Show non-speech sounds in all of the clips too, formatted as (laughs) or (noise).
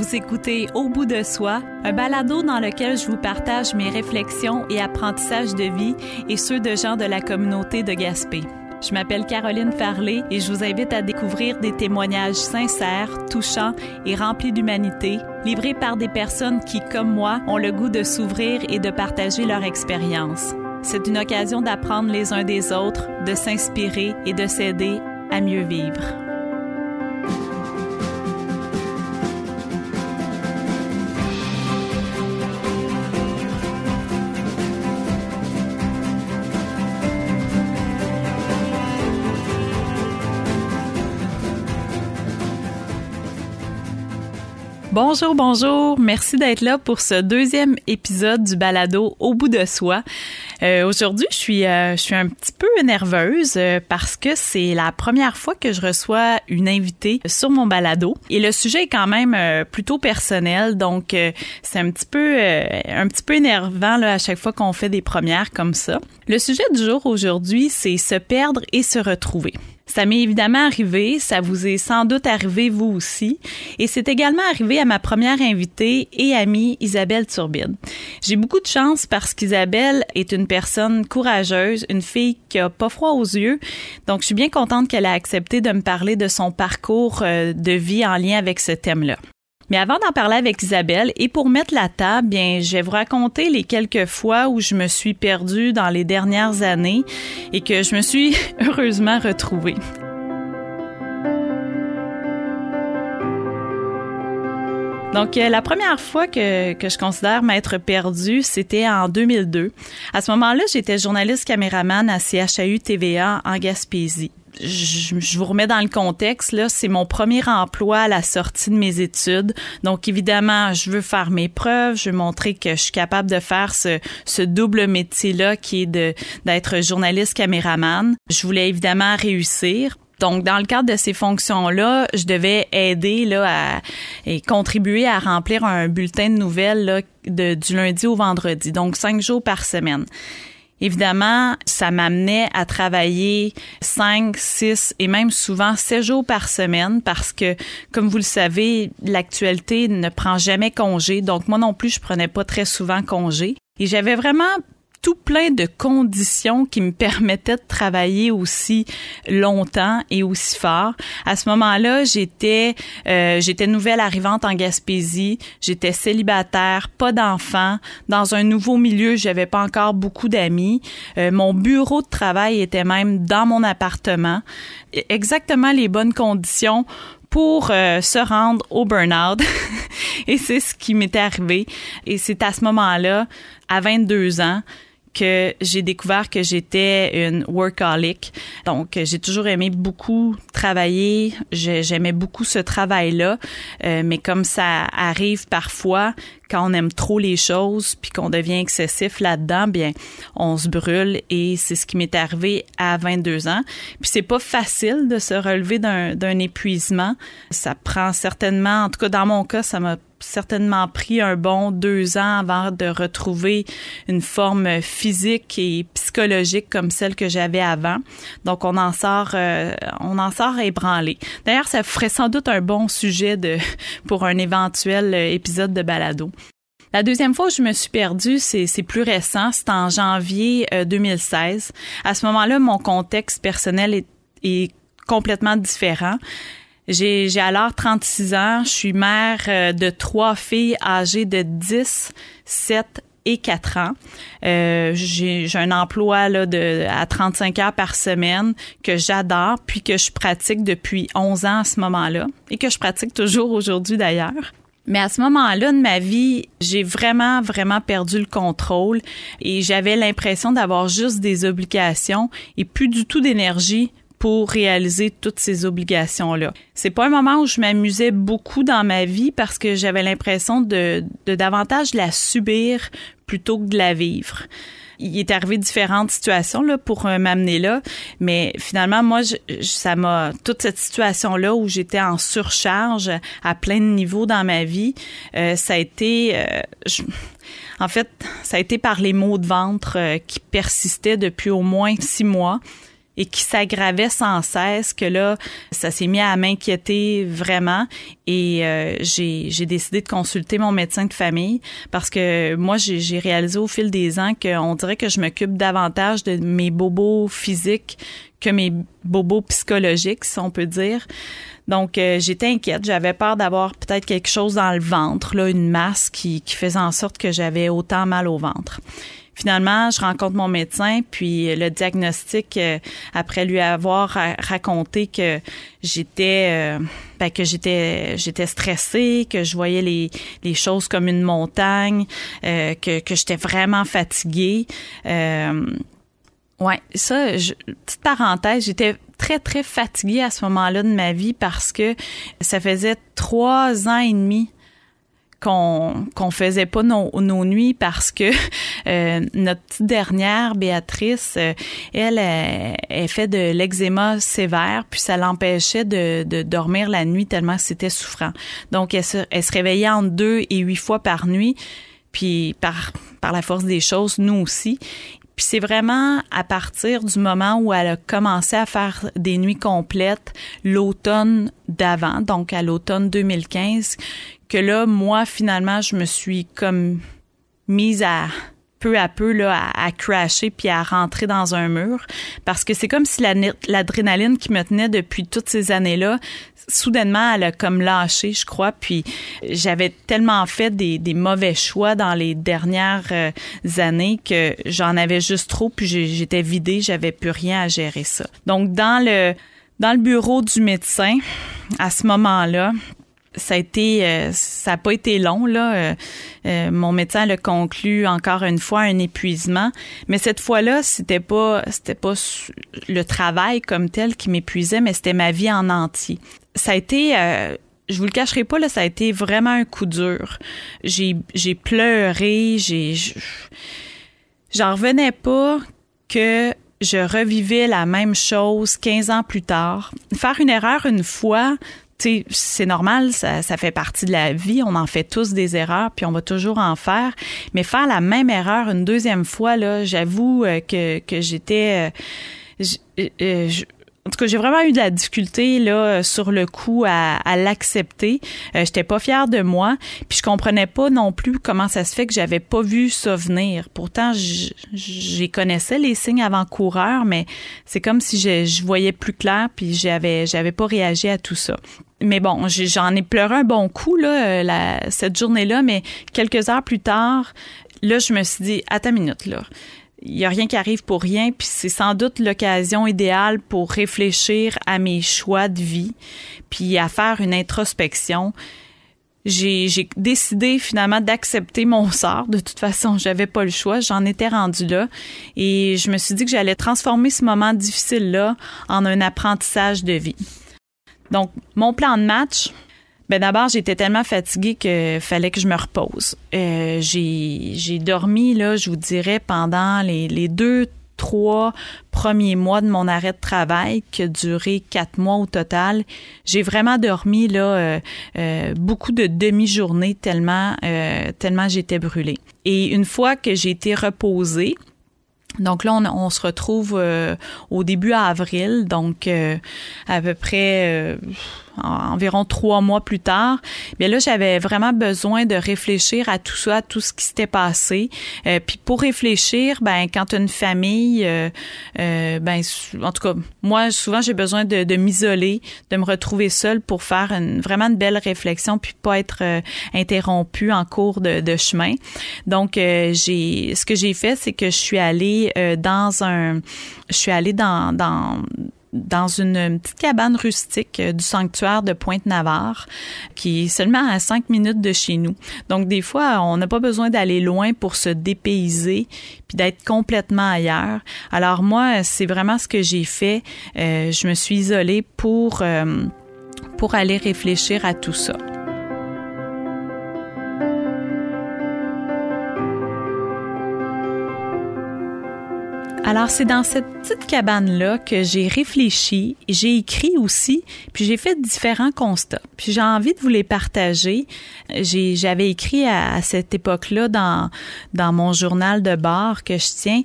Vous écoutez Au bout de soi, un balado dans lequel je vous partage mes réflexions et apprentissages de vie et ceux de gens de la communauté de Gaspé. Je m'appelle Caroline Farley et je vous invite à découvrir des témoignages sincères, touchants et remplis d'humanité, livrés par des personnes qui, comme moi, ont le goût de s'ouvrir et de partager leur expérience. C'est une occasion d'apprendre les uns des autres, de s'inspirer et de s'aider à mieux vivre. Bonjour, bonjour. Merci d'être là pour ce deuxième épisode du balado Au bout de soi. Euh, Aujourd'hui, je suis, euh, je suis un petit peu nerveuse euh, parce que c'est la première fois que je reçois une invitée sur mon balado et le sujet est quand même plutôt personnel, donc c'est un petit peu, un petit peu énervant à chaque fois qu'on fait des premières comme ça. Le sujet du jour aujourd'hui, c'est se perdre et se retrouver. Ça m'est évidemment arrivé, ça vous est sans doute arrivé vous aussi, et c'est également arrivé à ma première invitée et amie Isabelle Turbide. J'ai beaucoup de chance parce qu'Isabelle est une personne courageuse, une fille qui a pas froid aux yeux, donc je suis bien contente qu'elle a accepté de me parler de son parcours euh, de vie en lien avec ce thème-là. Mais avant d'en parler avec Isabelle et pour mettre la table, bien, je vais vous raconter les quelques fois où je me suis perdue dans les dernières années et que je me suis (laughs) heureusement retrouvée. Donc, euh, la première fois que, que je considère m'être perdue, c'était en 2002. À ce moment-là, j'étais journaliste caméraman à CHAU TVA en Gaspésie. Je, je, vous remets dans le contexte, là, c'est mon premier emploi à la sortie de mes études. Donc, évidemment, je veux faire mes preuves, je veux montrer que je suis capable de faire ce, ce double métier-là qui est de, d'être journaliste caméraman. Je voulais évidemment réussir. Donc, dans le cadre de ces fonctions-là, je devais aider là, à, et contribuer à remplir un bulletin de nouvelles là, de, du lundi au vendredi, donc cinq jours par semaine. Évidemment, ça m'amenait à travailler cinq, six et même souvent sept jours par semaine parce que, comme vous le savez, l'actualité ne prend jamais congé. Donc, moi non plus, je prenais pas très souvent congé. Et j'avais vraiment tout plein de conditions qui me permettaient de travailler aussi longtemps et aussi fort. À ce moment-là, j'étais euh, j'étais nouvelle arrivante en Gaspésie, j'étais célibataire, pas d'enfants, dans un nouveau milieu, j'avais pas encore beaucoup d'amis. Euh, mon bureau de travail était même dans mon appartement. Exactement les bonnes conditions pour euh, se rendre au burn-out. (laughs) et c'est ce qui m'était arrivé. Et c'est à ce moment-là, à 22 ans, que j'ai découvert que j'étais une workaholic. Donc, j'ai toujours aimé beaucoup travailler. J'aimais beaucoup ce travail-là. Euh, mais comme ça arrive parfois, quand on aime trop les choses puis qu'on devient excessif là-dedans, bien, on se brûle et c'est ce qui m'est arrivé à 22 ans. Puis c'est pas facile de se relever d'un épuisement. Ça prend certainement, en tout cas dans mon cas, ça m'a certainement pris un bon deux ans avant de retrouver une forme physique et psychologique comme celle que j'avais avant. Donc on en sort, euh, on en sort ébranlé. D'ailleurs, ça ferait sans doute un bon sujet de (laughs) pour un éventuel épisode de balado. La deuxième fois où je me suis perdue, c'est, plus récent, c'est en janvier 2016. À ce moment-là, mon contexte personnel est, est complètement différent. J'ai, j'ai alors 36 ans. Je suis mère euh, de trois filles âgées de 10, 7 et 4 ans. Euh, j'ai, j'ai un emploi là, de, à 35 heures par semaine que j'adore, puis que je pratique depuis 11 ans à ce moment-là, et que je pratique toujours aujourd'hui d'ailleurs. Mais à ce moment-là de ma vie, j'ai vraiment, vraiment perdu le contrôle et j'avais l'impression d'avoir juste des obligations et plus du tout d'énergie pour réaliser toutes ces obligations-là. C'est pas un moment où je m'amusais beaucoup dans ma vie parce que j'avais l'impression de, de davantage la subir plutôt que de la vivre il est arrivé différentes situations là pour euh, m'amener là, mais finalement moi je, ça m'a toute cette situation là où j'étais en surcharge à plein de niveaux dans ma vie, euh, ça a été euh, je, en fait, ça a été par les maux de ventre qui persistaient depuis au moins six mois et qui s'aggravait sans cesse, que là, ça s'est mis à m'inquiéter vraiment et euh, j'ai décidé de consulter mon médecin de famille parce que moi, j'ai réalisé au fil des ans qu'on dirait que je m'occupe davantage de mes bobos physiques que mes bobos psychologiques, si on peut dire. Donc, euh, j'étais inquiète. J'avais peur d'avoir peut-être quelque chose dans le ventre, là, une masse qui, qui faisait en sorte que j'avais autant mal au ventre. Finalement, je rencontre mon médecin, puis le diagnostic, euh, après lui avoir raconté que j'étais euh, ben, que j'étais j'étais stressée, que je voyais les, les choses comme une montagne, euh, que, que j'étais vraiment fatiguée. Euh, ouais, ça, je, petite parenthèse, j'étais très, très fatiguée à ce moment-là de ma vie parce que ça faisait trois ans et demi qu'on qu'on faisait pas nos, nos nuits parce que (laughs) euh, notre petite dernière Béatrice euh, elle, elle, fait de l'eczéma sévère puis ça l'empêchait de, de dormir la nuit tellement c'était souffrant. Donc elle se, elle se réveillait en deux et huit fois par nuit puis par par la force des choses nous aussi. Puis c'est vraiment à partir du moment où elle a commencé à faire des nuits complètes l'automne d'avant, donc à l'automne 2015, que là, moi, finalement, je me suis comme mise à peu à peu là à, crasher puis à rentrer dans un mur. Parce que c'est comme si l'adrénaline qui me tenait depuis toutes ces années-là soudainement elle a comme lâché je crois. Puis j'avais tellement fait des, des, mauvais choix dans les dernières euh, années que j'en avais juste trop puis j'étais vidée j'avais plus rien à gérer ça. Donc dans le dans le bureau du médecin à ce moment-là ça a été euh, ça a pas été long là. Euh, euh, mon médecin le conclut encore une fois un épuisement. Mais cette fois-là c'était pas c'était pas le travail comme tel qui m'épuisait mais c'était ma vie en entier. Ça a été je vous le cacherai pas là ça a été vraiment un coup dur. J'ai j'ai pleuré j'ai j'en revenais pas que je revivais la même chose 15 ans plus tard. Faire une erreur une fois, c'est normal, ça, fait partie de la vie. On en fait tous des erreurs, puis on va toujours en faire. Mais faire la même erreur une deuxième fois, là, j'avoue euh, que, que j'étais... Euh, euh, en tout cas, j'ai vraiment eu de la difficulté là sur le coup à, à l'accepter. Euh, J'étais pas fière de moi, puis je comprenais pas non plus comment ça se fait que j'avais pas vu ça venir. Pourtant, j'ai connaissais les signes avant-coureurs, mais c'est comme si je, voyais plus clair, puis j'avais j'avais pas réagi à tout ça. Mais bon, j'en ai, pleuré un bon coup là euh, cette journée-là, mais quelques heures plus tard, là, je me suis dit, à ta minute là il y a rien qui arrive pour rien, puis c'est sans doute l'occasion idéale pour réfléchir à mes choix de vie, puis à faire une introspection. J'ai, décidé finalement d'accepter mon (laughs) sort. De toute façon, j'avais pas le choix. J'en étais rendue là. Et je me suis dit que j'allais transformer ce moment difficile-là en un apprentissage de vie. Donc, mon plan de match, ben d'abord, j'étais tellement fatiguée que fallait que je me repose. Euh, j'ai, dormi, là, je vous dirais, pendant les, les deux, trois premiers mois de mon arrêt de travail, qui a duré quatre mois au total. J'ai vraiment dormi là euh, euh, beaucoup de demi-journées tellement tellement j'étais brûlée. Et une fois que j'ai été reposée, donc là, on, se retrouve au début avril, donc à peu près environ trois mois plus tard, bien là, j'avais vraiment besoin de réfléchir à tout ça, à tout ce qui s'était passé. Euh, puis pour réfléchir, ben quand une famille, euh, euh, ben en tout cas, moi souvent j'ai besoin de, de m'isoler, de me retrouver seule pour faire une, vraiment une belle réflexion, puis pas être interrompue en cours de, chemin. Donc j'ai, ce que j'ai fait, c'est que je suis allée dans un, je suis allée dans dans une petite cabane rustique euh, du sanctuaire de Pointe-Navarre, qui est seulement à cinq minutes de chez nous. Donc, des fois, on n'a pas besoin d'aller loin pour se dépayser puis d'être complètement ailleurs. Alors, moi, c'est vraiment ce que j'ai fait. Euh, je me suis isolée pour, euh, pour aller réfléchir à tout ça. Alors, c'est dans cette petite cabane-là que j'ai réfléchi, j'ai écrit aussi, puis j'ai fait différents constats. Puis j'ai envie de vous les partager. J'avais écrit à, cette époque-là dans, dans mon journal de bord que je tiens,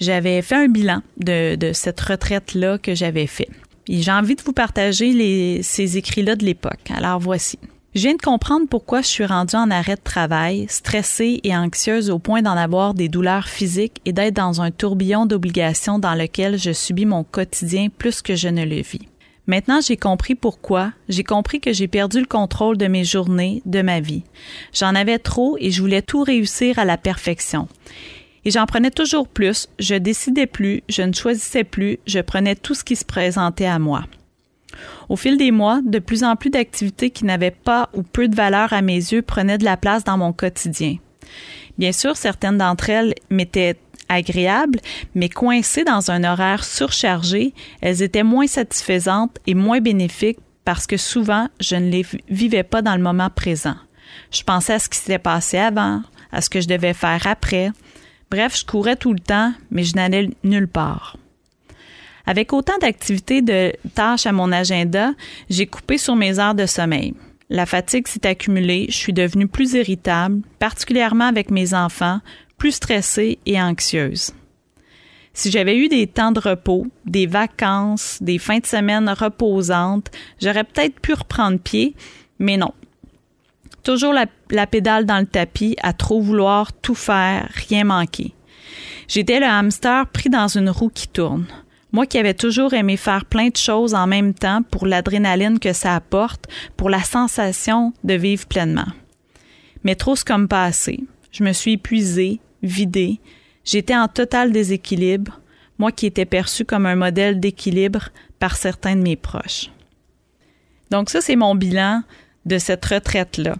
j'avais fait un bilan de, de cette retraite-là que j'avais fait. Et j'ai envie de vous partager les, ces écrits-là de l'époque. Alors voici. Je viens de comprendre pourquoi je suis rendue en arrêt de travail, stressée et anxieuse au point d'en avoir des douleurs physiques et d'être dans un tourbillon d'obligations dans lequel je subis mon quotidien plus que je ne le vis. Maintenant, j'ai compris pourquoi. J'ai compris que j'ai perdu le contrôle de mes journées, de ma vie. J'en avais trop et je voulais tout réussir à la perfection. Et j'en prenais toujours plus, je décidais plus, je ne choisissais plus, je prenais tout ce qui se présentait à moi. Au fil des mois, de plus en plus d'activités qui n'avaient pas ou peu de valeur à mes yeux prenaient de la place dans mon quotidien. Bien sûr, certaines d'entre elles m'étaient agréables, mais coincées dans un horaire surchargé, elles étaient moins satisfaisantes et moins bénéfiques parce que souvent, je ne les vivais pas dans le moment présent. Je pensais à ce qui s'était passé avant, à ce que je devais faire après. Bref, je courais tout le temps, mais je n'allais nulle part. Avec autant d'activités de tâches à mon agenda, j'ai coupé sur mes heures de sommeil. La fatigue s'est accumulée, je suis devenue plus irritable, particulièrement avec mes enfants, plus stressée et anxieuse. Si j'avais eu des temps de repos, des vacances, des fins de semaine reposantes, j'aurais peut-être pu reprendre pied, mais non. Toujours la, pédale dans le tapis, à trop vouloir tout faire, rien manquer. J'étais le hamster pris dans une roue qui tourne. Moi qui avais toujours aimé faire plein de choses en même temps pour l'adrénaline que ça apporte, pour la sensation de vivre pleinement. Mais trop c'est comme passé. Je me suis épuisée, vidée. J'étais en total déséquilibre, moi qui étais perçue comme un modèle d'équilibre par certains de mes proches. Donc ça, c'est mon bilan de cette retraite-là.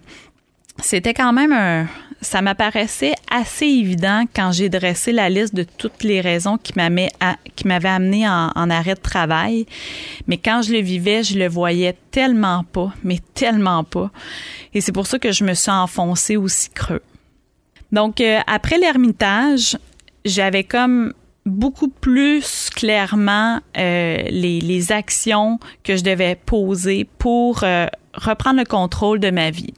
C'était quand même un, ça m'apparaissait assez évident quand j'ai dressé la liste de toutes les raisons qui m'avaient amené en, arrêt de travail. Mais quand je le vivais, je le voyais tellement pas, mais tellement pas. Et c'est pour ça que je me suis enfoncée aussi creux. Donc, euh, après l'ermitage, j'avais comme beaucoup plus clairement euh, les, les, actions que je devais poser pour euh, reprendre le contrôle de ma vie.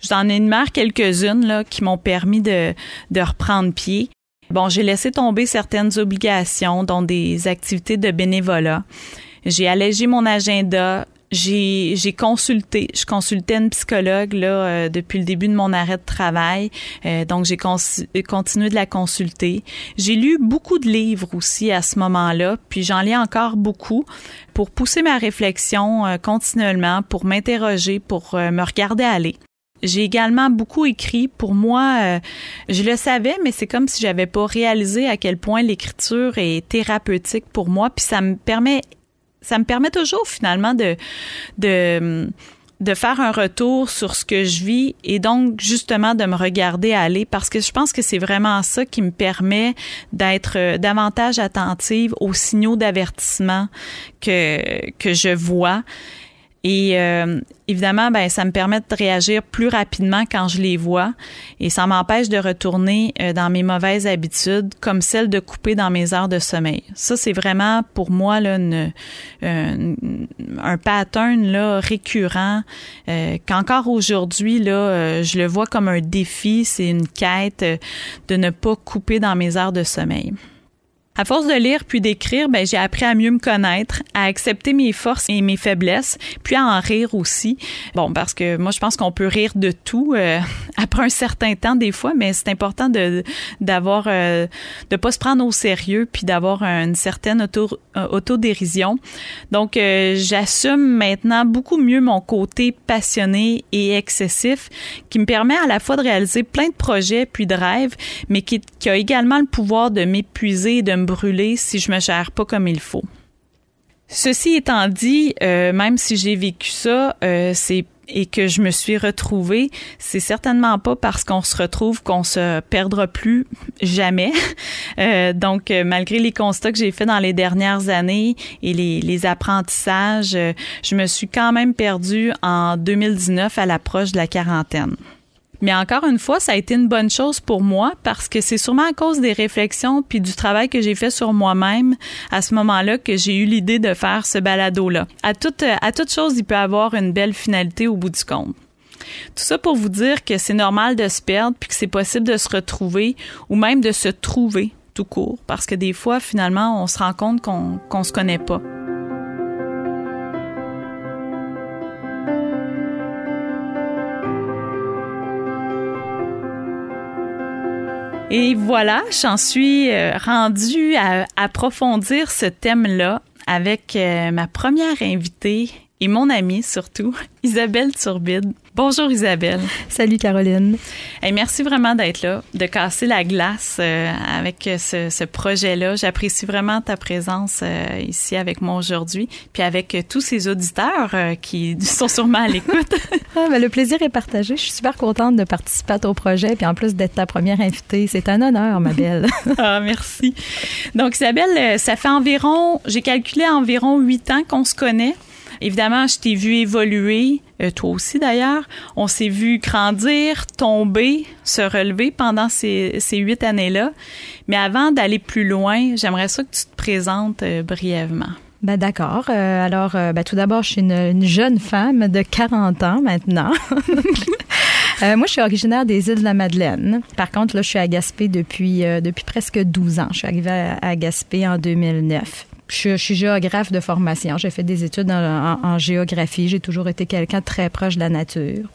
J'en ai marre quelques-unes là, qui m'ont permis de, de reprendre pied. Bon, j'ai laissé tomber certaines obligations, dont des activités de bénévolat. J'ai allégé mon agenda. J'ai, j'ai consulté, je consultais une psychologue là euh, depuis le début de mon arrêt de travail, euh, donc j'ai continué de la consulter. J'ai lu beaucoup de livres aussi à ce moment-là, puis j'en lis encore beaucoup pour pousser ma réflexion euh, continuellement, pour m'interroger, pour me regarder aller. J'ai également beaucoup écrit. Pour moi, euh, je le savais, mais c'est comme si j'avais pas réalisé à quel point l'écriture est thérapeutique pour moi. Puis ça me permet, ça me permet toujours finalement de, de, de faire un retour sur ce que je vis et donc justement de me regarder aller parce que je pense que c'est vraiment ça qui me permet d'être euh, davantage attentive aux signaux d'avertissement que que je vois et euh, évidemment, ben, ça me permet de réagir plus rapidement quand je les vois et ça m'empêche de retourner euh, dans mes mauvaises habitudes comme celle de couper dans mes heures de sommeil. Ça, c'est vraiment pour moi là, une, un pattern là, récurrent euh, qu'encore aujourd'hui, là, je le vois comme un défi, c'est une quête de ne pas couper dans mes heures de sommeil. À force de lire puis d'écrire, ben, j'ai appris à mieux me connaître, à accepter mes forces et mes faiblesses, puis à en rire aussi. Bon, parce que moi, je pense qu'on peut rire de tout euh, (laughs) après un certain temps des fois, mais c'est important de d'avoir euh, de pas se prendre au sérieux puis d'avoir une certaine auto euh, autodérision. Donc, euh, j'assume maintenant beaucoup mieux mon côté passionné et excessif, qui me permet à la fois de réaliser plein de projets puis de rêves, mais qui, qui a également le pouvoir de m'épuiser de me brûler si je me gère pas comme il faut. Ceci étant dit, euh, même si j'ai vécu ça, euh, c'est et que je me suis retrouvée, c'est certainement pas parce qu'on se retrouve qu'on se perdra plus jamais. (laughs) Euh, donc, malgré les constats que j'ai faits dans les dernières années et les, les apprentissages, je me suis quand même perdue en 2019 à l'approche de la quarantaine. Mais encore une fois, ça a été une bonne chose pour moi parce que c'est sûrement à cause des réflexions puis du travail que j'ai fait sur moi-même à ce moment-là que j'ai eu l'idée de faire ce balado-là. À toute, à toute chose, il peut avoir une belle finalité au bout du compte. Tout ça pour vous dire que c'est normal de se perdre puis que c'est possible de se retrouver ou même de se trouver tout court parce que des fois, finalement, on se rend compte qu'on qu'on se connaît pas. Et voilà, j'en suis euh, rendue à approfondir ce thème-là avec euh, ma première invitée et mon amie surtout, (laughs) Isabelle Turbide. Bonjour Isabelle. Salut Caroline. Et merci vraiment d'être là, de casser la glace euh, avec ce, ce projet-là. J'apprécie vraiment ta présence euh, ici avec moi aujourd'hui, puis avec euh, tous ces auditeurs qui (laughs) sont sûrement à l'écoute. (laughs) ah, ben, le plaisir est partagé. Je suis super contente de participer à ton projet, puis en plus d'être ta première invitée. C'est un honneur, ma belle. ah, merci. Donc Isabelle, ça fait environ, j'ai calculé environ huit ans qu'on se connaît. Évidemment, je t'ai vu évoluer, euh, toi aussi d'ailleurs. On s'est vu grandir, tomber, se relever pendant ces, huit années-là. Mais avant d'aller plus loin, j'aimerais ça que tu te présentes euh, brièvement. Ben d'accord. Euh, alors, ben, tout d'abord, je suis une, une, jeune femme de 40 ans maintenant. (laughs) moi, je suis originaire des îles de la Madeleine. Par contre, là, je suis à Gaspé depuis, presque 12 ans. Je suis arrivée à Gaspé en 2009. Je, je, suis géographe de formation. J'ai fait des études en, en, en géographie. J'ai toujours été quelqu'un de très proche de la nature.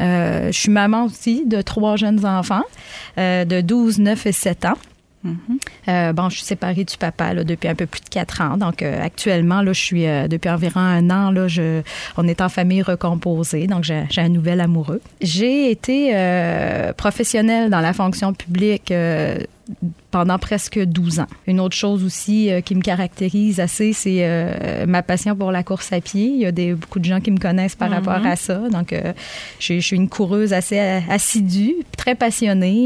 Euh, je suis maman aussi de trois jeunes enfants euh, de 12, 9 et 7 ans. Mm -hmm. euh, bon, je suis séparée du papa là, depuis un peu plus de quatre ans. Donc, euh, actuellement, là, je suis euh, depuis environ un an. Là, je, on est en famille recomposée. Donc, j'ai un nouvel amoureux. J'ai été euh, professionnelle dans la fonction publique euh, pendant presque 12 ans. Une autre chose aussi euh, qui me caractérise assez, c'est euh, ma passion pour la course à pied. Il y a des, beaucoup de gens qui me connaissent par mm -hmm. rapport à ça. Donc, euh, je suis une coureuse assez assidue, très passionnée.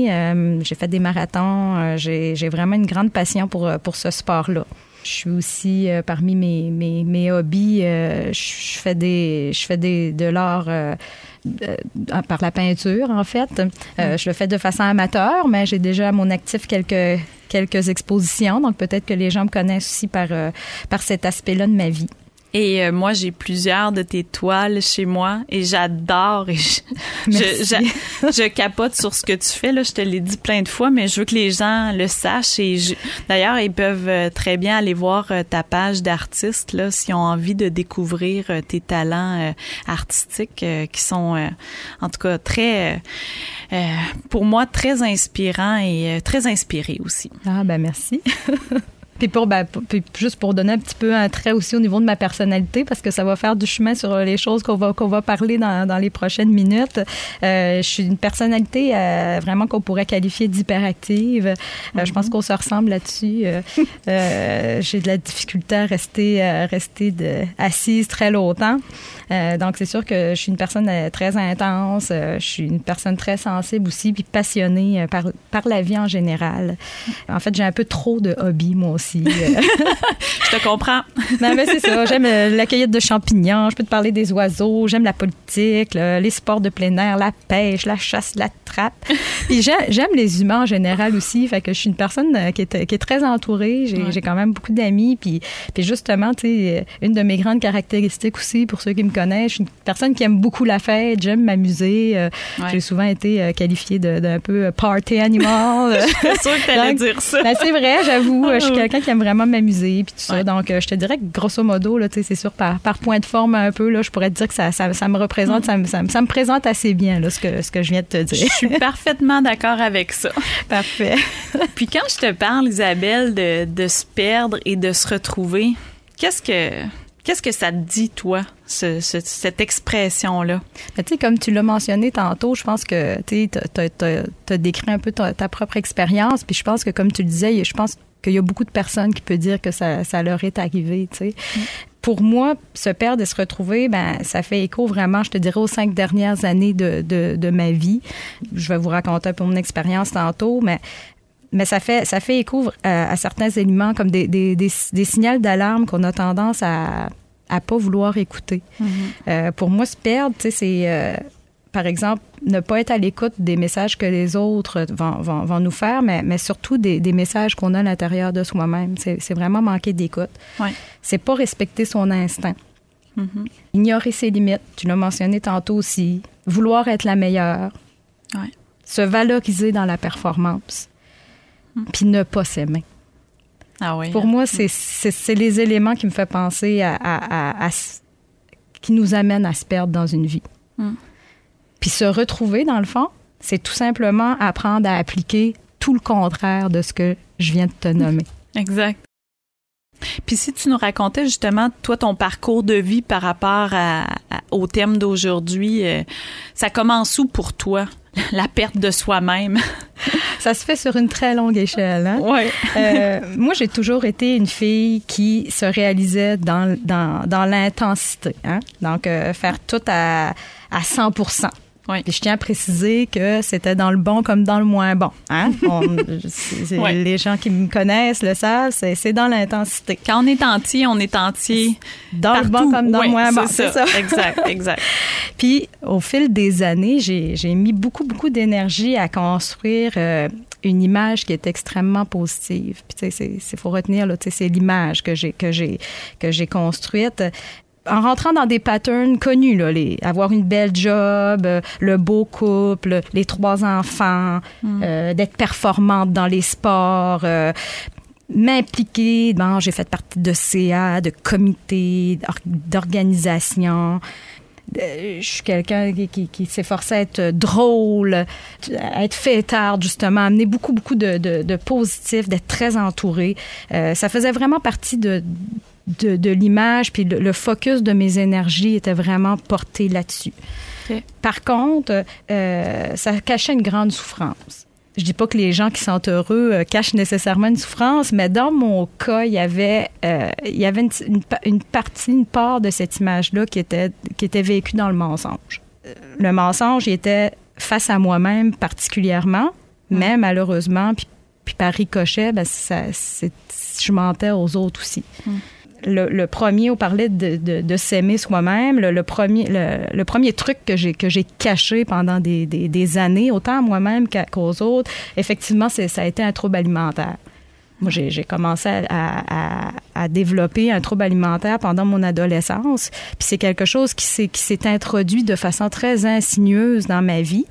j'ai fait des marathons. j'ai vraiment une grande passion pour, pour ce sport-là. Je suis aussi euh, parmi mes, mes, mes hobbies, euh, je fais des je fais des de l'art euh, par la peinture en fait. Mm. je le fais de façon amateur, mais j'ai déjà à mon actif quelques quelques expositions, donc peut-être que les gens me connaissent aussi par par cet aspect-là de ma vie. Et euh, moi, j'ai plusieurs de tes toiles chez moi et j'adore et je, (laughs) je, je, capote sur ce que tu fais. Là, je te l'ai dit plein de fois, mais je veux que les gens le sachent. Et d'ailleurs, ils peuvent euh, très bien aller voir euh, ta page d'artiste là, s'ils ont envie de découvrir tes talents artistiques qui sont, en tout cas, très, pour moi, très inspirants et très inspirés aussi. Ah ben merci. (laughs) Puis pour, ben, puis juste pour donner un petit peu un trait aussi au niveau de ma personnalité, parce que ça va faire du chemin sur les choses qu'on va qu'on va parler dans, dans les prochaines minutes. Euh, je suis une personnalité euh, vraiment qu'on pourrait qualifier d'hyperactive. Euh, mm -hmm. Je pense qu'on se ressemble là-dessus. Euh, J'ai de la difficulté à rester rester de, assise très longtemps. Donc c'est sûr que je suis une personne très intense. je suis une personne très sensible aussi, puis passionnée par par la vie en général. En fait, j'ai un peu trop de hobbies moi aussi. (laughs) je te comprends. non, mais c'est ça. J'aime la cueillette de champignons. Je peux te parler des oiseaux. J'aime la politique, le, les sports de plein air, la pêche, la chasse, la trappe. Puis j'aime les humains en général aussi. Fait que je suis une personne qui est, qui est très entourée. J'ai ouais. quand même beaucoup d'amis. Puis, puis justement, tu sais, une de mes grandes caractéristiques aussi, pour ceux qui me connaissent, je suis une personne qui aime beaucoup la fête. J'aime m'amuser. Ouais. J'ai souvent été qualifiée d'un peu party animal. (laughs) je suis sûre que t'allais dire ça. Ben, c'est vrai, j'avoue. Je suis quelqu'un qui aime vraiment m'amuser puis tout ça. Ouais. Donc, euh, je te dirais que grosso modo, là, c'est sûr, par, par point de forme un peu, là, je pourrais te dire que ça, ça, ça me représente, mm. ça, ça, ça, me présente assez bien là, ce, que, ce que je viens de te dire. Je suis parfaitement d'accord avec ça. (laughs) Parfait. (laughs) puis quand je te parle, Isabelle, de, de se perdre et de se retrouver, qu'est-ce que Qu'est-ce que ça te dit, toi, ce, ce, cette expression-là? Tu sais, comme tu l'as mentionné tantôt, je pense que tu as, décrit un peu ta, ta propre expérience. Puis je pense que, comme tu le disais, je pense qu'il y a beaucoup de personnes qui peuvent dire que ça, ça leur est arrivé, tu sais. Mm. Pour moi, se perdre et se retrouver, ben, ça fait écho vraiment, je te dirais, aux cinq dernières années de, de, de ma vie. Je vais vous raconter un peu mon expérience tantôt, mais mais ça fait ça fait écho à, à certains éléments comme des, des, des, des signaux d'alarme qu'on a tendance à à pas vouloir écouter. Mm -hmm. euh, pour moi, se perdre, c'est euh, par exemple, ne pas être à l'écoute des messages que les autres vont, vont, vont nous faire, mais, mais surtout des, des messages qu'on a à l'intérieur de soi-même. C'est vraiment manquer d'écoute. Ouais. C'est pas respecter son instinct. Mhm. Ignorer ses limites, tu l'as mentionné tantôt aussi. Vouloir être la meilleure. Ouais. Se valoriser dans la performance. Puis ne pas s'aimer. Ah oui. Pour moi, c'est- c'est les éléments qui me font penser à, à- à- à qui nous amènent à se perdre dans une vie. Mm. Puis se retrouver, dans le fond, c'est tout simplement apprendre à appliquer tout le contraire de ce que je viens de te nommer. Exact. Puis si tu nous racontais justement, toi, ton parcours de vie par rapport à- à- au thème d'aujourd'hui, euh, ça commence où pour toi, (laughs) la perte de soi-même? (laughs) Ça se fait sur une très longue échelle. Hein? Oui. Euh, moi, j'ai toujours été une fille qui se réalisait dans, dans, dans l'intensité. Hein? Donc, euh, faire tout à, à 100 Oui. Puis je tiens à préciser que c'était dans le bon comme dans le moins bon. Hein? (laughs) On- c'est- c'est-. Les gens qui me connaissent le savent, c'est c'est dans l'intensité. Quand on est entier, on est entier. Dans le bon comme dans Oui, le moins bon. c'est C'est ça. Exact, (laughs) exact. Puis au fil des années, j'ai j'ai mis beaucoup, beaucoup d'énergie à construire euh, une image qui est extrêmement positive. Puis tu sais, c'est faut retenir là, tu sais, c'est l'image que j'ai que j'ai que j'ai construite. En rentrant dans des patterns connus, là, les, avoir une belle job, euh, le beau couple, les trois enfants, euh, d'être performante dans les sports, euh, m'impliquer. Bon, j'ai fait partie de CA, de comités, d'or- d'organisations. Euh, je suis quelqu'un qui, qui, qui s'efforçait à être drôle, à être fêtard, justement, amener beaucoup, beaucoup de, de, de positif, d'être très entouré. Ça faisait vraiment partie de, de, de l'image, puis le, le focus de mes énergies était vraiment porté là-dessus. Par contre, euh, ça cachait une grande souffrance. Je dis pas que les gens qui sont heureux euh, cachent nécessairement une souffrance, mais dans mon cas, il y avait, euh, il y avait une, une pa- une partie, une part de cette image-là qui était, qui était vécue dans le mensonge. Le mensonge, était face à moi-même particulièrement, mais malheureusement, puis, puis par ricochet, ben, ça, je mentais aux autres aussi. Le, premier, on parlait de, de, s'aimer soi-même. Le, premier, le, premier truc que j'ai caché pendant des, années, autant à moi-même qu'aux autres, effectivement, ça a été un trouble alimentaire. Moi, j'ai commencé à, développer un trouble alimentaire pendant mon adolescence. Puis c'est quelque chose qui s'est introduit de façon très insinueuse dans ma vie.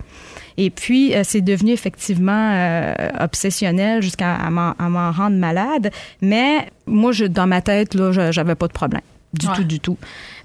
Et puis, euh, c'est devenu effectivement euh, obsessionnel jusqu'à à m'en rendre malade. Mais moi, je, dans ma tête, là, je- j'avais pas de problème. Du Ouais. tout, du tout.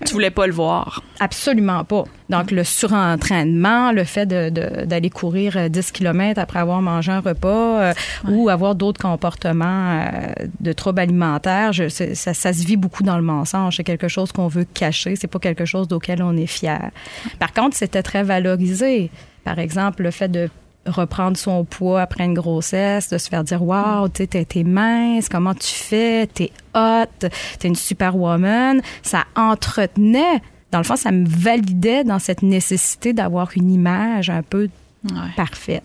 Tu voulais pas le voir. Absolument pas. Donc, le surentraînement, le fait d'aller courir euh, 10 km après avoir mangé un repas euh, ou avoir d'autres comportements euh, de troubles alimentaires, je- c'est- ça, ça se vit beaucoup dans le mensonge. C'est quelque chose qu'on veut cacher. C'est pas quelque chose auquel on est fier. Par contre, c'était très valorisé. Par exemple, le fait de reprendre son poids après une grossesse, de se faire dire Waouh, tu sais, t'es- t'es mince, comment tu fais, t'es hot, t'es une superwoman. Ça entretenait, dans le fond, ça me validait dans cette nécessité d'avoir une image un peu Ouais. parfaite.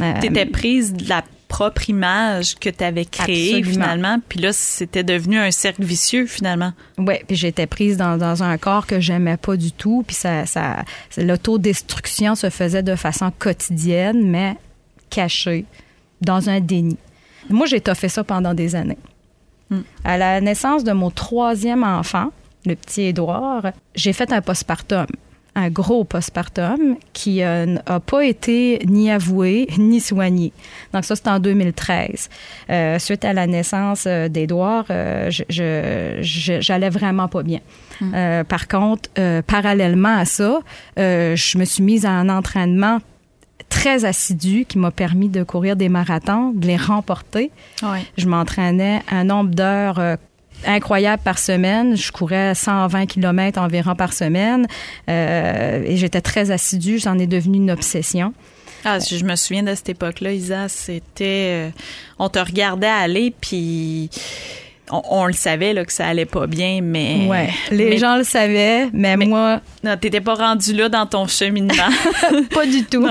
Euh, T'étais prise de la propre image que tu avais créée Absolument. finalement, puis là c'était devenu un cercle vicieux finalement. Ouais, puis j'étais prise dans, dans un corps que j'aimais pas du tout, puis ça, ça, l'autodestruction se faisait de façon quotidienne, mais cachée, dans un déni. Moi, j'ai toffé ça pendant des années. Hmm. À la naissance de mon troisième enfant, le petit Édouard, j'ai fait un postpartum un gros postpartum qui euh, n'a pas été ni avoué ni soigné. Donc ça, c'est en 2013. Euh, suite à la naissance euh, d'Édouard, euh, je, je, je- j'allais vraiment pas bien. Euh, par contre, parallèlement à ça, je me suis mise à un entraînement très assidu qui m'a permis de courir des marathons, de les remporter. Ouais. Je m'entraînais un nombre d'heures incroyable par semaine. Je courais 120 km environ par semaine euh, et j'étais très assidue. J'en ai devenu une obsession. Ah, je me souviens de cette époque-là, Isa, c'était... euh, on te regardait aller, puis on, le savait là, que ça allait pas bien, mais. Ouais. Les gens le savaient, mais, moi. Non, t'étais pas rendu là dans ton cheminement. (laughs) pas du tout.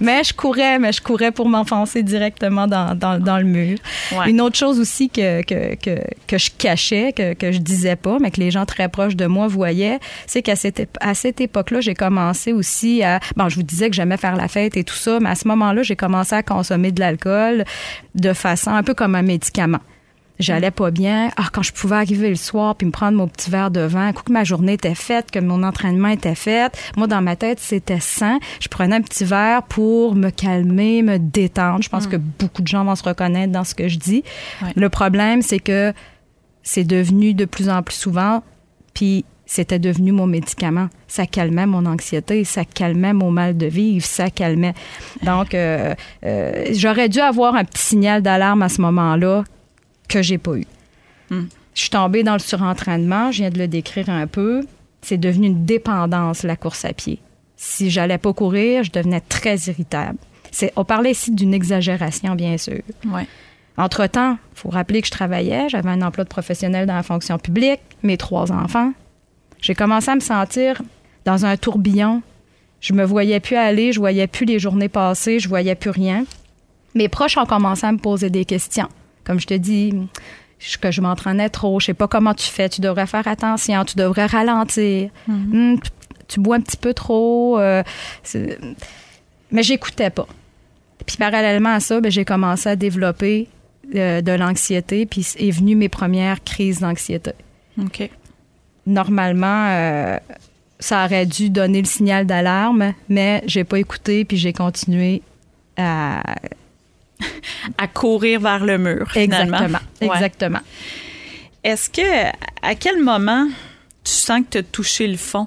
Mais je courais, mais je courais pour m'enfoncer directement dans, dans, dans le mur. Une autre chose aussi que, que, que, que je cachais, que, que je disais pas, mais que les gens très proches de moi voyaient, c'est qu'à cette, à cette époque-là, j'ai commencé aussi à. Bon, je vous disais que j'aimais faire la fête et tout ça, mais à ce moment-là, j'ai commencé à consommer de l'alcool de façon un peu comme un médicament. J'allais pas bien. Ah, quand je pouvais arriver le soir puis me prendre mon petit verre de vin, coup que ma journée était faite, que mon entraînement était fait, moi dans ma tête c'était sain. Je prenais un petit verre pour me calmer, me détendre. Je pense mm. que beaucoup de gens vont se reconnaître dans ce que je dis. Le problème c'est que c'est devenu de plus en plus souvent, puis c'était devenu mon médicament. Ça calmait mon anxiété, ça calmait mon mal de vivre, ça calmait. Donc, euh, euh, j'aurais dû avoir un petit signal d'alarme à ce moment-là que j'ai pas eu. Hmm. Je suis tombée dans le surentraînement, je viens de le décrire un peu. C'est devenu une dépendance, la course à pied. Si j'allais pas courir, je devenais très irritable. C'est, on parlait ici d'une exagération, bien sûr. Ouais. Entre-temps, il faut rappeler que je travaillais, j'avais un emploi de professionnel dans la fonction publique, mes trois enfants. J'ai commencé à me sentir dans un tourbillon. Je me voyais plus aller, je voyais plus les journées passer, je voyais plus rien. Mes proches ont commencé à me poser des questions. Comme je te dis, que je m'entraînais trop, je sais pas comment tu fais, tu devrais faire attention, tu devrais ralentir. Mm-hmm. Hmm, tu, bois un petit peu trop. Euh, mais j'écoutais pas. Puis parallèlement à ça, ben, j'ai commencé à développer euh, de l'anxiété, puis est venue mes premières crises d'anxiété. OK. Normalement, euh, ça aurait dû donner le signal d'alarme, mais j'ai pas écouté, puis j'ai continué à à courir vers le mur. Finalement. Exactement. Exactement. Est-ce que, à quel moment tu sens que tu as touché le fond?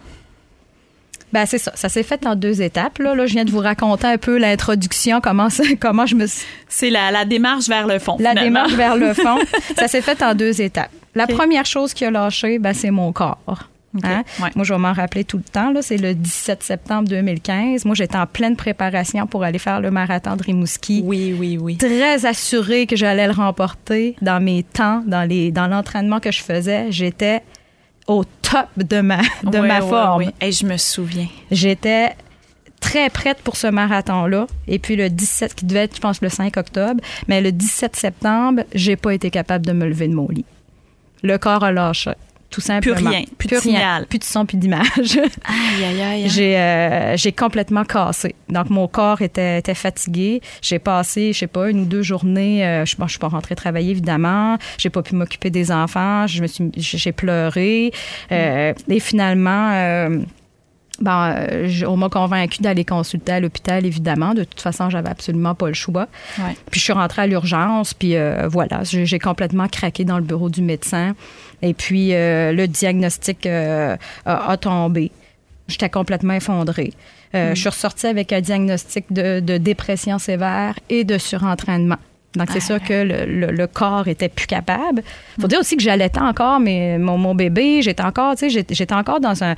Ben c'est ça. Ça s'est fait en deux étapes. Là. là, je viens de vous raconter un peu l'introduction, comment, (laughs) comment je me C'est la, la, démarche vers le fond. La démarche vers le fond. (laughs) ça s'est fait en deux étapes. La première chose qui a lâché, ben, c'est mon corps. Hein? Moi, je vais m'en rappeler tout le temps. C'est le 17 septembre 2015. Moi, j'étais en pleine préparation pour aller faire le marathon de Rimouski. Oui, oui, oui. Très assurée que j'allais le remporter dans mes temps, dans les, dans l'entraînement que je faisais. J'étais au top de ma, de ma forme. Et je me souviens. J'étais très prête pour ce marathon-là. Et puis le 17, qui devait être, je pense, le 5 octobre, mais le 17 septembre, j'ai pas été capable de me lever de mon lit. Le corps a lâché tout simplement. Plus rien, plus, de signal. Plus de son, plus d'image. (laughs) aïe, aïe, aïe. J'ai, euh, j'ai complètement cassé. Donc, mon corps était, était fatigué. J'ai passé, je sais pas, une ou deux journées. Euh, je, bon, je suis pas rentrée travailler, évidemment. J'ai pas pu m'occuper des enfants. Je me suis, j'ai pleuré. Euh, et finalement, Bon, euh, on m'a convaincu d'aller consulter à l'hôpital, évidemment. De toute façon, j'avais absolument pas le choix. Puis je suis rentrée à l'urgence, puis euh, voilà, j'ai complètement craqué dans le bureau du médecin. Et puis euh, le diagnostic a, tombé. J'étais complètement effondrée. Je suis ressortie avec un diagnostic de, de dépression sévère et de surentraînement. Donc, c'est sûr que le, le, corps était plus capable. faut dire aussi que j'allaitais encore mais mon, mon bébé. J'étais encore, tu sais, j'étais encore dans un...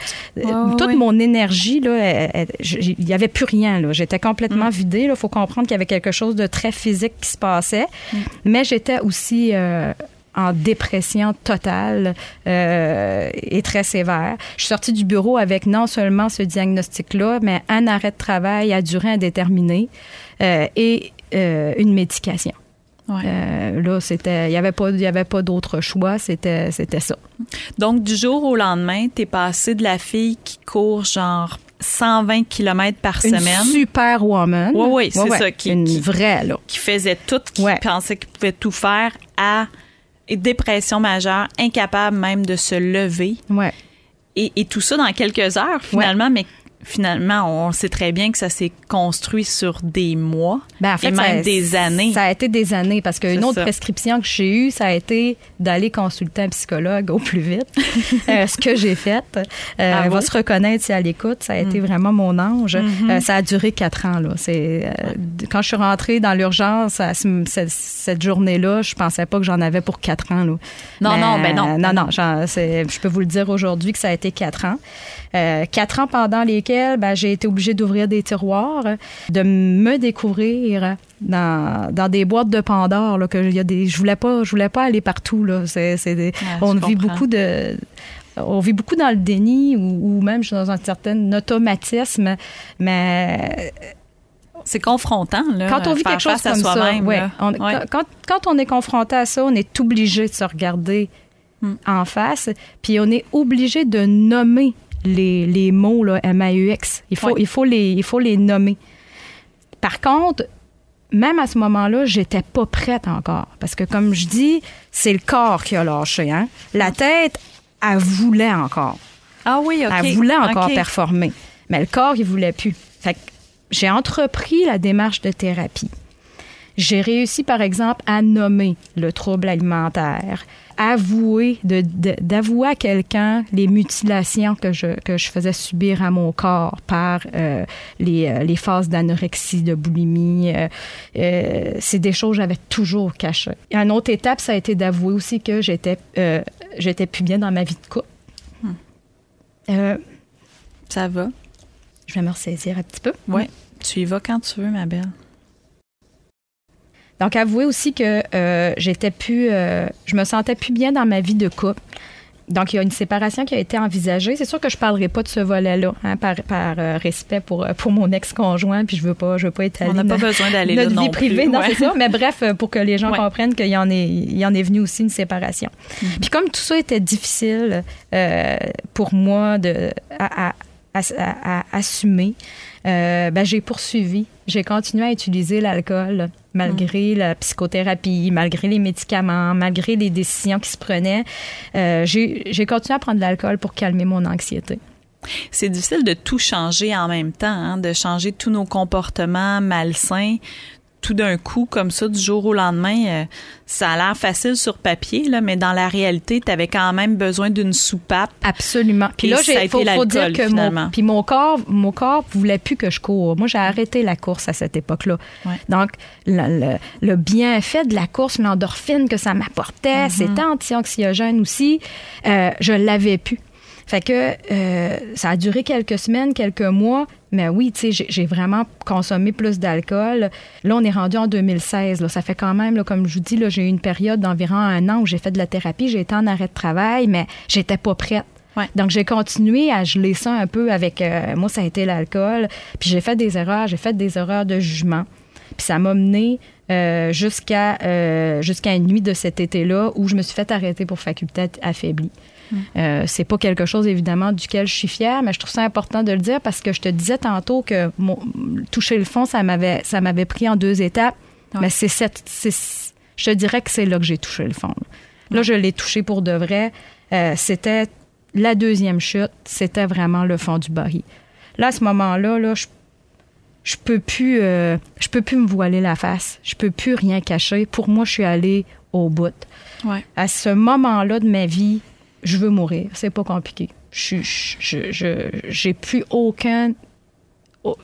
toute mon énergie, là, il y avait plus rien, là. J'étais complètement mm. vidée. Il faut comprendre qu'il y avait quelque chose de très physique qui se passait. Mm. Mais j'étais aussi... Euh, en dépression totale euh, et très sévère. Je suis sortie du bureau avec non seulement ce diagnostic-là, mais un arrêt de travail à durée indéterminée euh, et euh, une médication. Euh, là, c'était, il n'y avait pas, il y avait pas d'autre choix, c'était, c'était ça. Donc, du jour au lendemain, tu es passé de la fille qui court genre 120 km par une semaine. superwoman. Oui, oui, c'est ça. Qui, une vraie, là. Qui faisait tout, qui pensait qu'il pouvait tout faire à dépression majeure, incapable même de se lever. Ouais. Et, et tout ça dans quelques heures, finalement, mais finalement, on sait très bien que ça s'est construit sur des mois ben, en fait, et même des années. Ça a été des années parce qu'une autre prescription que j'ai eue, ça a été d'aller consulter un psychologue au plus vite. (laughs) euh, ce que j'ai fait, euh, ah elle va se reconnaître si elle écoute. Ça a été mm. vraiment mon ange. Mm-hmm. euh, ça a duré quatre ans. Là. C'est, euh, quand je suis rentrée dans l'urgence, cette, cette journée-là, je pensais pas que j'en avais pour quatre ans. Là. Non, non, ben non. Non, non. je peux vous le dire aujourd'hui que ça a été quatre ans. Quatre ans pendant lesquels laquelle ben, j'ai été obligée d'ouvrir des tiroirs, de me découvrir dans, dans des boîtes de Pandore. Là, que y a des, je voulais pas, je voulais pas aller partout. Là. C'est, c'est des, on vit beaucoup de on vit beaucoup dans le déni ou, ou même dans un certain automatisme, mais c'est confrontant, là. Quand on vit quelque chose comme ça, ouais, Quand, quand, on est confronté à ça, on est obligé de se regarder hmm. en face, puis on est obligé de nommer les, les mots là, M-A-U-X. Il faut, il, faut les, il faut les nommer. Par contre, même à ce moment-là, j'étais pas prête encore. Parce que, comme je dis, c'est le corps qui a lâché. Hein? La tête, elle voulait encore. Ah oui, OK. Elle voulait encore performer. Mais le corps, il voulait plus. Fait que j'ai entrepris la démarche de thérapie. J'ai réussi, par exemple, à nommer le trouble alimentaire, avouer, d'avouer à quelqu'un les mutilations que je, que je faisais subir à mon corps par euh, les, euh, les, phases d'anorexie, de boulimie. Euh, c'est des choses que j'avais toujours cachées. Une autre étape, ça a été d'avouer aussi que j'étais j'étais plus bien dans ma vie de couple. Hmm. ça va. Je vais me ressaisir un petit peu. Oui. Tu y vas quand tu veux, ma belle. Donc, avouer aussi que euh, j'étais plus, euh, je me sentais plus bien dans ma vie de couple. Donc, il y a une séparation qui a été envisagée. C'est sûr que je parlerai pas de ce volet-là, hein, par, par euh, respect pour, pour mon ex-conjoint, puis je veux pas, je veux pas étaler On n'a pas besoin d'aller notre vie privée, non, c'est ça. Mais bref, pour que les gens comprennent qu'il y en est, il y en est venu aussi une séparation. Mm-hmm. Puis comme tout ça était difficile pour moi de à, à, assumer, euh, ben, j'ai poursuivi. J'ai continué à utiliser l'alcool malgré mm. la psychothérapie, malgré les médicaments, malgré les décisions qui se prenaient. Euh, j'ai continué à prendre de l'alcool pour calmer mon anxiété. C'est difficile de tout changer en même temps, hein, de changer tous nos comportements malsains, tout d'un coup, comme ça, du jour au lendemain, euh, ça a l'air facile sur papier, là, mais dans la réalité, tu avais quand même besoin d'une soupape. Absolument. Puis là, il faut, faut, dire que mon, puis mon corps, mon corps voulait plus que je cours. Moi, j'ai arrêté la course à cette époque-là. Donc, le, le, bienfait de la course, l'endorphine que ça m'apportait, mm-hmm. c'était anti-anxiogène aussi, euh, je l'avais plus. Fait que euh, ça a duré quelques semaines, quelques mois, mais oui, tu sais, j'ai vraiment consommé plus d'alcool. Là, on est rendu en 2016. Là. Ça fait quand même, là, comme je vous dis, j'ai eu une période d'environ un an où j'ai fait de la thérapie. J'ai été en arrêt de travail, mais j'étais pas prête. Donc, j'ai continué à geler ça un peu avec... Euh, moi, ça a été l'alcool. Puis j'ai fait des erreurs. J'ai fait des erreurs de jugement. Puis ça m'a mené euh, jusqu'à jusqu'à une nuit de cet été-là où je me suis fait arrêter pour faculté affaiblie. Euh, c'est pas quelque chose, évidemment, duquel je suis fière, mais je trouve ça important de le dire parce que je te disais tantôt que toucher le fond, ça m'avait, ça m'avait pris en deux étapes. Mais c'est cette, je te dirais que c'est là que j'ai touché le fond. Là, je l'ai touché pour de vrai. Euh, c'était la deuxième chute, c'était vraiment le fond du baril. Là, à ce moment-là, là, je, je peux plus, euh, je peux plus me voiler la face. Je peux plus rien cacher. Pour moi, je suis allée au bout. À ce moment-là de ma vie, je veux mourir. C'est pas compliqué. Je je, j'ai plus aucun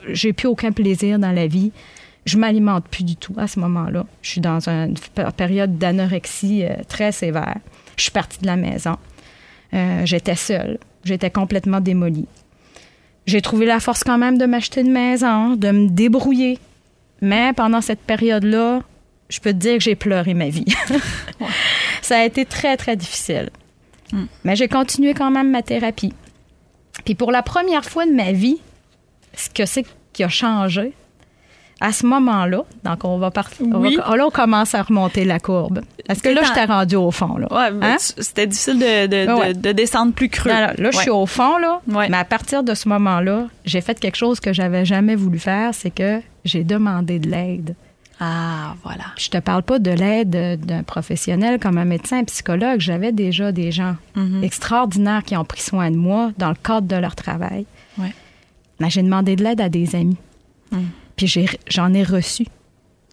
j'ai plus aucun plaisir dans la vie. Je m'alimente plus du tout à ce moment-là. Je suis dans une période d'anorexie euh, très sévère. Je suis partie de la maison. Euh, j'étais seule. J'étais complètement démolie. J'ai trouvé la force quand même de m'acheter une maison, de me débrouiller. Mais pendant cette période-là, je peux te dire que j'ai pleuré ma vie. (laughs) Ça a été très, très difficile. Mm. Mais j'ai continué quand même ma thérapie. Puis pour la première fois de ma vie, ce que c'est qui a changé, à ce moment-là, donc on va partir. là, on commence à remonter la courbe. Parce que là, j'étais rendue au fond. Là. Ouais, hein? C'était difficile de, de, descendre plus creux. là, je suis au fond, là. Mais à partir de ce moment-là, j'ai fait quelque chose que j'avais jamais voulu faire, c'est que j'ai demandé de l'aide. Ah, voilà. Je te parle pas de l'aide d'un professionnel comme un médecin, un psychologue. J'avais déjà des gens mhm. extraordinaires qui ont pris soin de moi dans le cadre de leur travail. Ouais. Mais j'ai demandé de l'aide à des amis. Mhm. Puis j'en ai, reçu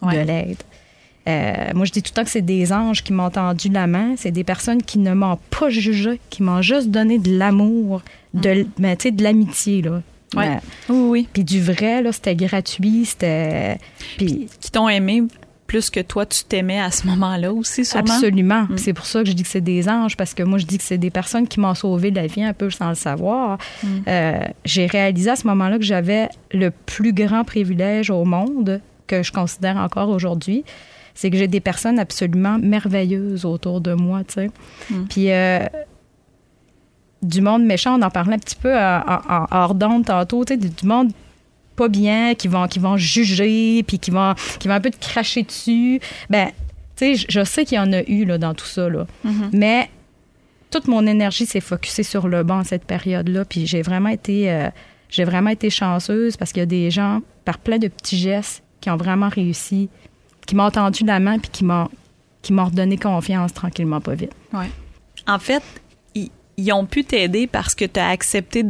de l'aide. Euh, moi, je dis tout le temps que c'est des anges qui m'ont tendu la main. C'est des personnes qui ne m'ont pas jugé, qui m'ont juste donné de l'amour, de, mhm. de l'amitié. Là. Ouais. oui, oui. Puis du vrai, là, c'était gratuit, c'était... Puis... Qui t'ont aimé plus que toi, tu t'aimais à ce moment-là aussi, sûrement? Absolument. Mm. C'est pour ça que je dis que c'est des anges, parce que moi, je dis que c'est des personnes qui m'ont sauvé la vie un peu sans le savoir. Mm. Euh, j'ai réalisé à ce moment-là que j'avais le plus grand privilège au monde, que je considère encore aujourd'hui, c'est que j'ai des personnes absolument merveilleuses autour de moi, tu sais. Mm. Puis... Euh, du monde méchant, on en parlait un petit peu en, hors d'onde tantôt, tu sais, du monde pas bien, qui vont, qui vont juger, puis qui vont, qui vont un peu te cracher dessus. Ben, tu sais, je sais qu'il y en a eu là, dans tout ça, là. Mm-hmm. Mais toute mon énergie s'est focusée sur le banc cette période-là, puis j'ai vraiment été, euh, j'ai vraiment été chanceuse parce qu'il y a des gens, par plein de petits gestes, qui ont vraiment réussi, qui m'ont tendu la main, puis qui m'ont, qui m'ont redonné confiance tranquillement, pas vite. Ouais. En fait, ils, ont pu t'aider parce que tu as accepté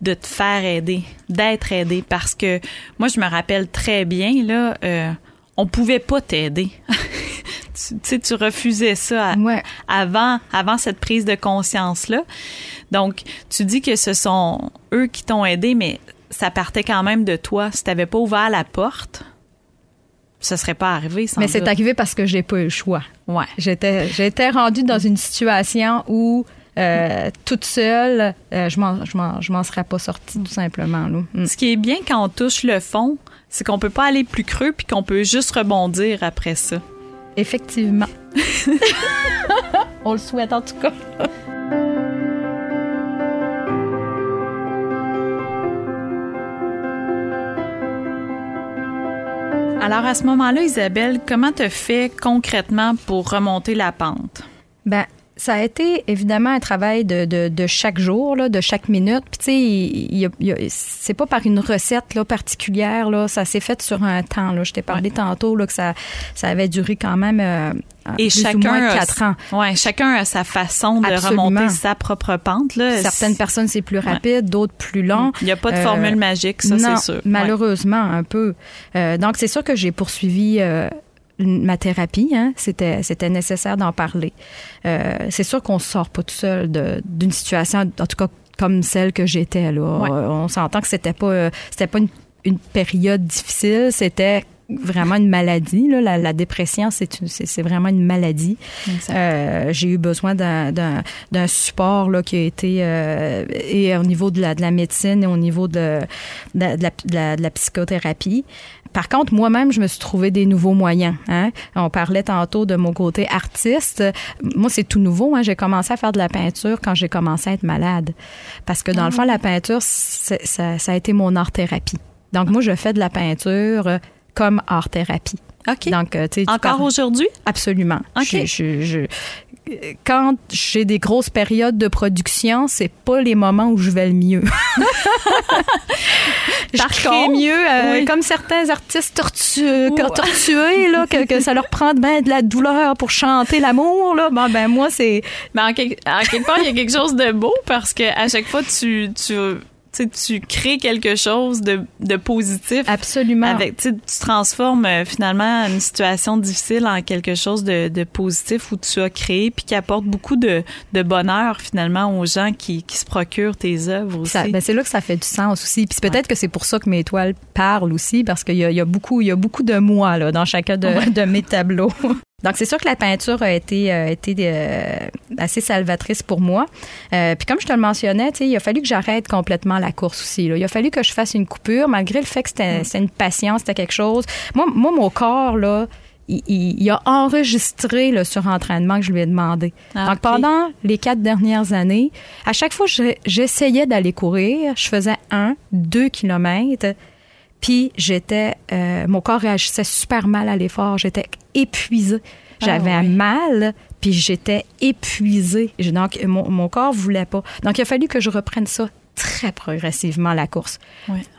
de te faire aider, d'être aidé, parce que moi je me rappelle très bien là, euh, on pouvait pas t'aider. (laughs) tu sais, tu refusais ça avant, avant cette prise de conscience là. Donc tu dis que ce sont eux qui t'ont aidé, mais ça partait quand même de toi. Si t'avais pas ouvert la porte, ça serait pas arrivé. Sans Mais c'est arrivé parce que j'ai pas eu le choix. Ouais. J'étais, j'étais rendue dans une situation où euh, toute seule, euh, je m'en, je m'en, serais pas sortie tout simplement. Mm. Ce qui est bien quand on touche le fond, c'est qu'on peut pas aller plus creux puis qu'on peut juste rebondir après ça. Effectivement. (laughs) on le souhaite en tout cas. Alors à ce moment-là, Isabelle, comment tu fais concrètement pour remonter la pente? Ben, ça a été évidemment un travail de, de, de chaque jour, là, de chaque minute. Puis tu sais, c'est pas par une recette là, particulière. Là, ça s'est fait sur un temps. Là. Je t'ai parlé tantôt là, que ça, ça avait duré quand même euh, et chacun quatre ans. Ouais, chacun a sa façon de remonter sa propre pente. Là. Certaines personnes c'est plus rapide, d'autres plus long. Il n'y a pas de formule euh, magique, ça c'est sûr. Malheureusement, un peu. Euh, donc c'est sûr que j'ai poursuivi ma thérapie, hein, c'était c'était nécessaire d'en parler. Euh, c'est sûr qu'on sort pas tout seul d'une situation, en tout cas comme celle que j'étais là. On s'entend que c'était pas c'était pas une, période difficile, c'était vraiment une maladie. Là. La, dépression, c'est vraiment une maladie. Euh, j'ai eu besoin d'un support là, qui a été euh, et au niveau de la, de la médecine et au niveau de, de, la, de la, psychothérapie. Par contre, moi-même, je me suis trouvé des nouveaux moyens. Hein. On parlait tantôt de mon côté artiste. Moi, c'est tout nouveau. Hein. J'ai commencé à faire de la peinture quand j'ai commencé à être malade. Parce que dans le fond, la peinture, ça, ça, a été mon art-thérapie. Donc, moi, je fais de la peinture comme art-thérapie. OK. Donc, euh, Encore aujourd'hui? Absolument. OK. je, quand j'ai des grosses périodes de production, c'est pas les moments où je vais le mieux. (laughs) je crée mieux, euh, comme certains artistes tortueux, tortués, là, que, ça leur prend ben de la douleur pour chanter l'amour. Là. Bon, ben moi, c'est... Ben, en, quelque, part, il y a quelque chose de beau parce que à chaque fois, tu, tu tu crées quelque chose de, de positif. Absolument. Avec, tu transformes euh, finalement une situation difficile en quelque chose de, de positif où tu as créé puis qui apporte beaucoup de, de bonheur finalement aux gens qui, qui se procurent tes œuvres aussi. Ben c'est là que ça fait du sens aussi. Puis peut-être que c'est pour ça que mes toiles parlent aussi parce qu'il y a, il y a beaucoup il y a beaucoup de moi là dans chacun de, de mes tableaux. (laughs) Donc, c'est sûr que la peinture a été, euh, été euh, assez salvatrice pour moi. Euh, puis comme je te le mentionnais, il a fallu que j'arrête complètement la course aussi. Là. Il a fallu que je fasse une coupure, malgré le fait que c'était mm. une passion, c'était quelque chose. Moi, moi, mon corps, là, il, il, a enregistré le surentraînement que je lui ai demandé. Ah, Donc, pendant les quatre dernières années, à chaque fois que j'essayais d'aller courir, je faisais un, deux kilomètres puis j'étais, euh, mon corps réagissait super mal à l'effort. J'étais épuisée. Ah J'avais mal, puis j'étais épuisée. Donc mon, mon corps voulait pas. Donc il a fallu que je reprenne ça très progressivement la course.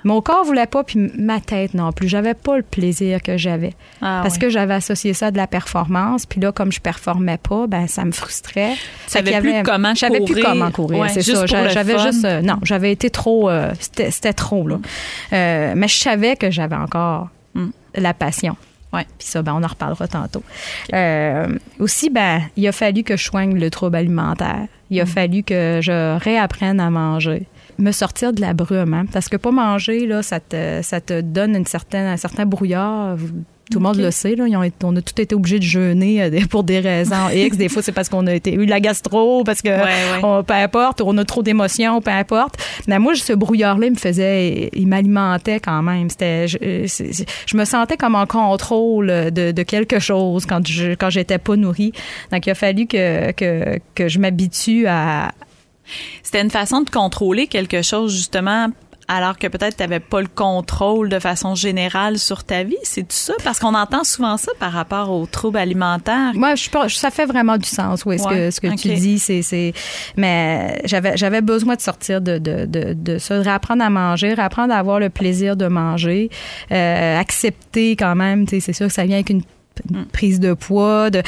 Mon corps voulait pas, puis ma tête non plus. J'avais pas le plaisir que j'avais. Ah parce que j'avais associé ça à de la performance. Puis là, comme je performais pas, ben ça me frustrait. Tu savais plus comment J'avais plus comment courir, c'est ça. J'avais juste... Euh, non, j'avais été trop... Euh, c'était trop, là. Euh, mais je savais que j'avais encore hmm. la passion. Ouais. Puis ça, ben, on en reparlera tantôt. aussi, ben, il a fallu que je soigne le trouble alimentaire. Il a hmm. fallu que je réapprenne à manger me sortir de la brume. Hein, parce que pas manger, là, ça te, ça te donne une certaine, un certain brouillard Tout le monde le sait. Là. ont, on a tout été obligé de jeûner euh, pour des raisons X. Des fois, c'est parce qu'on a été, eu la gastro, parce que peu importe, on a trop d'émotions, peu importe. Mais moi, ce brouillard-là, il me faisait, il m'alimentait quand même. C'était, je, je, me sentais comme en contrôle de, de quelque chose quand je quand j'étais pas nourrie. Donc, il a fallu que, que, que je m'habitue à, c'était une façon de contrôler quelque chose, justement, alors que peut-être tu n'avais pas le contrôle de façon générale sur ta vie. C'est tout ça? Parce qu'on entend souvent ça par rapport aux troubles alimentaires. Moi, je, ça fait vraiment du sens, oui, ce que, ce que tu dis. c'est Mais j'avais, j'avais besoin de sortir de, de, de, de ça, de réapprendre à manger, réapprendre à avoir le plaisir de manger, euh, accepter quand même, c'est sûr que ça vient avec une Mm. prise de poids, de